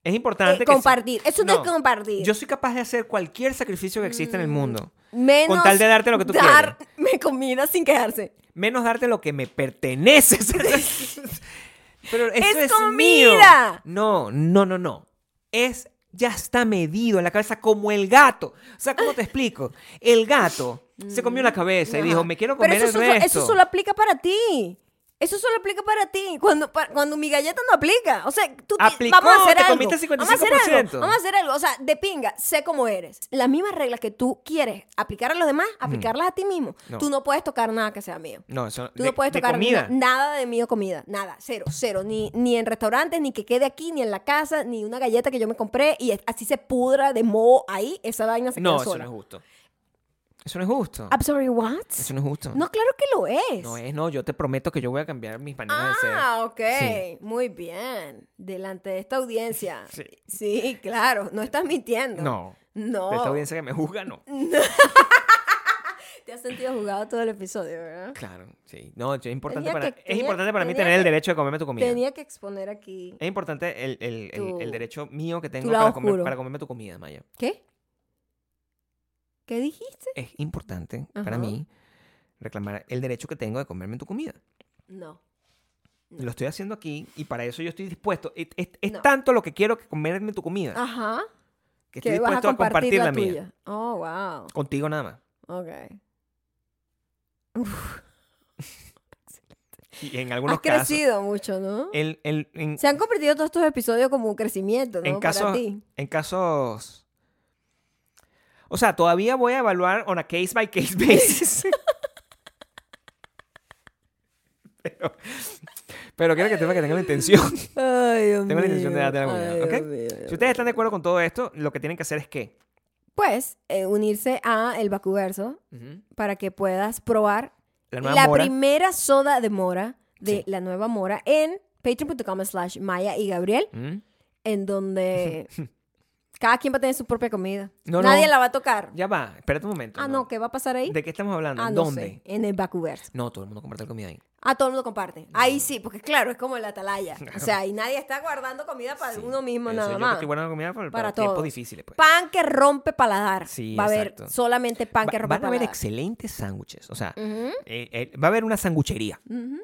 Es eh, importante que compartir. Eso no, No, es compartir. Yo soy capaz de hacer cualquier sacrificio que exista en el Mm. mundo. Menos con tal de darte lo que tú darme comida sin quejarse. Menos darte lo que me pertenece. Pero eso ¡Es es, comida! mío. No, no, no, no. Es ya está medido en la cabeza como el gato. O sea, ¿cómo te explico? El gato se comió la cabeza y dijo, me quiero Pero comer eso, el solo- resto. eso solo aplica para ti. Eso solo aplica para ti. Cuando, pa- cuando mi galleta no aplica. O sea, tú Aplicó, vamos a hacer te algo. comiste Vamos a hacer algo. 55%. Vamos a hacer algo. O sea, de pinga, sé cómo eres. Las mismas reglas que tú quieres aplicar a los demás, aplicarlas a ti mismo. No. Tú no puedes tocar nada que sea mío. No, eso Tú de- no puedes de tocar comida. na- nada de mío comida. Nada. Cero. Cero. Ni, ni en restaurantes, ni que quede aquí, ni en la casa, ni una galleta que yo me compré y así se pudra de moho ahí. Esa vaina se No, queda eso sola. no es justo. Eso no es justo. I'm sorry, what? Eso no es justo. No, claro que lo es. No es, no, yo te prometo que yo voy a cambiar mis maneras de ser. Ah, ok. Sí. Muy bien. Delante de esta audiencia. Sí. Sí, claro. No estás mintiendo. No. No. De esta audiencia que me juzga, no. Te has sentido jugado todo el episodio, ¿verdad? Claro, sí. No, es importante para, que- es importante para mí tener el derecho de comerme tu comida. Tenía que exponer aquí. Es importante el, el- el- Tu- el derecho mío que tengo para, comer- para comerme tu comida, Maya. ¿Qué? ¿Qué dijiste? Es importante para mí reclamar el derecho que tengo de comerme tu comida. No. Lo estoy haciendo aquí y para eso yo estoy dispuesto. Es, es- es No. tanto lo que quiero que comerme tu comida Ajá. que estoy dispuesto a compartir la, la, mía. Oh, wow. Contigo nada más. Ok. Y en algunos Has casos. crecido mucho, ¿no? el- el- en, Se han convertido todos estos episodios como un crecimiento, ¿no? en Para casos, ti. en casos. O sea, todavía voy a evaluar on a case by case basis. pero, pero quiero que sepa que tengo la intención. Ay, Dios Tengo la intención de darte la Dios Si ustedes están de acuerdo con todo esto, lo que tienen que hacer es que. Pues eh, unirse a el Bacuverso para que puedas probar La primera soda de mora de Sí. la nueva mora en patreon.com slash Maya y Gabriel, ¿Mm? en donde cada quien va a tener su propia comida. No, Nadie no. la va a tocar. Ya va, espérate un momento. Ah, no, ¿qué va a pasar ahí? ¿De qué estamos hablando? Ah, ¿En no ¿Dónde? sé, en el Bacuverso. No, todo el mundo comparte comida ahí. Ah, todo el mundo comparte. Ahí sí, porque claro, es como el atalaya. O sea, y nadie está guardando comida para Sí. uno mismo Eso, nada yo que más. estoy guardando comida para, Para para tiempos difíciles. Pues. Pan que rompe paladar. Sí, va a haber exacto. solamente pan que rompe van a haber paladar. excelentes sándwiches. O sea, eh, eh, va a haber una sanguchería. ujú.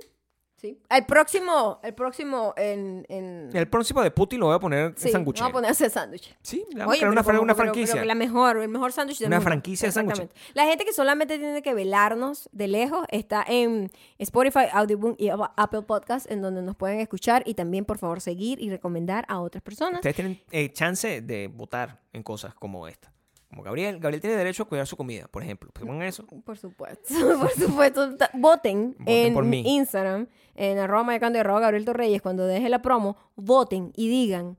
Sí. El próximo, el próximo en... en... El próximo de Putin lo voy a poner Sí, en sanguchero. vamos a poner ese sándwich. Sí, le vamos a Oye, crear una, como- una pero- franquicia. pero la mejor, el mejor sándwich del Una mundo. franquicia de. Exactamente. La gente que solamente tiene que velarnos de lejos está en Spotify, Audioboom y Apple Podcast, en donde nos pueden escuchar y también, por favor, seguir y recomendar a otras personas. Ustedes tienen eh, chance de votar en cosas como esta. Como Gabriel. Gabriel tiene derecho a cuidar su comida, por ejemplo. Pues pongan eso. Por supuesto, por supuesto. Voten, Voten en por mí. Instagram, en arroba mayacando y arroba Gabriel Torreyes, cuando deje la promo, voten y digan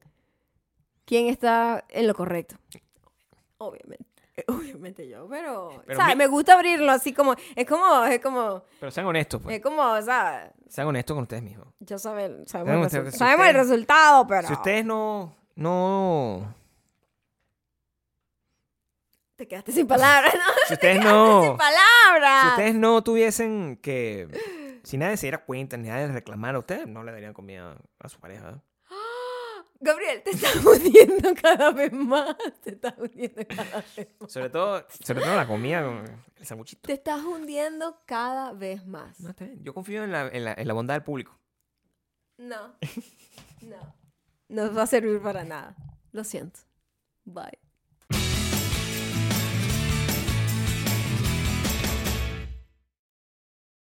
quién está en lo correcto. Obviamente. Obviamente yo, pero, Pero ¿sabes? mi- Me gusta abrirlo así como, es como, es como, Pero sean honestos, pues. es como, ¿sabes? Sean honestos con ustedes mismos. Yo sabe- sabemos, Saben el, si sabemos el ustedes- resultado, pero Si ustedes no... No... te quedaste sin palabras, ¿no? Si ustedes no... sin palabras. Si ustedes no tuviesen que... Si nadie se diera cuenta, ni nadie reclamara, ustedes no le darían comida a su pareja. Gabriel, te estás hundiendo cada vez más. Te estás hundiendo cada vez más. Sobre todo, sobre todo la comida, el sanguchito. Te estás hundiendo cada vez más. No. Yo confío en la, en, la, en la bondad del público. No. No. No va a servir para nada. Lo siento. Bye.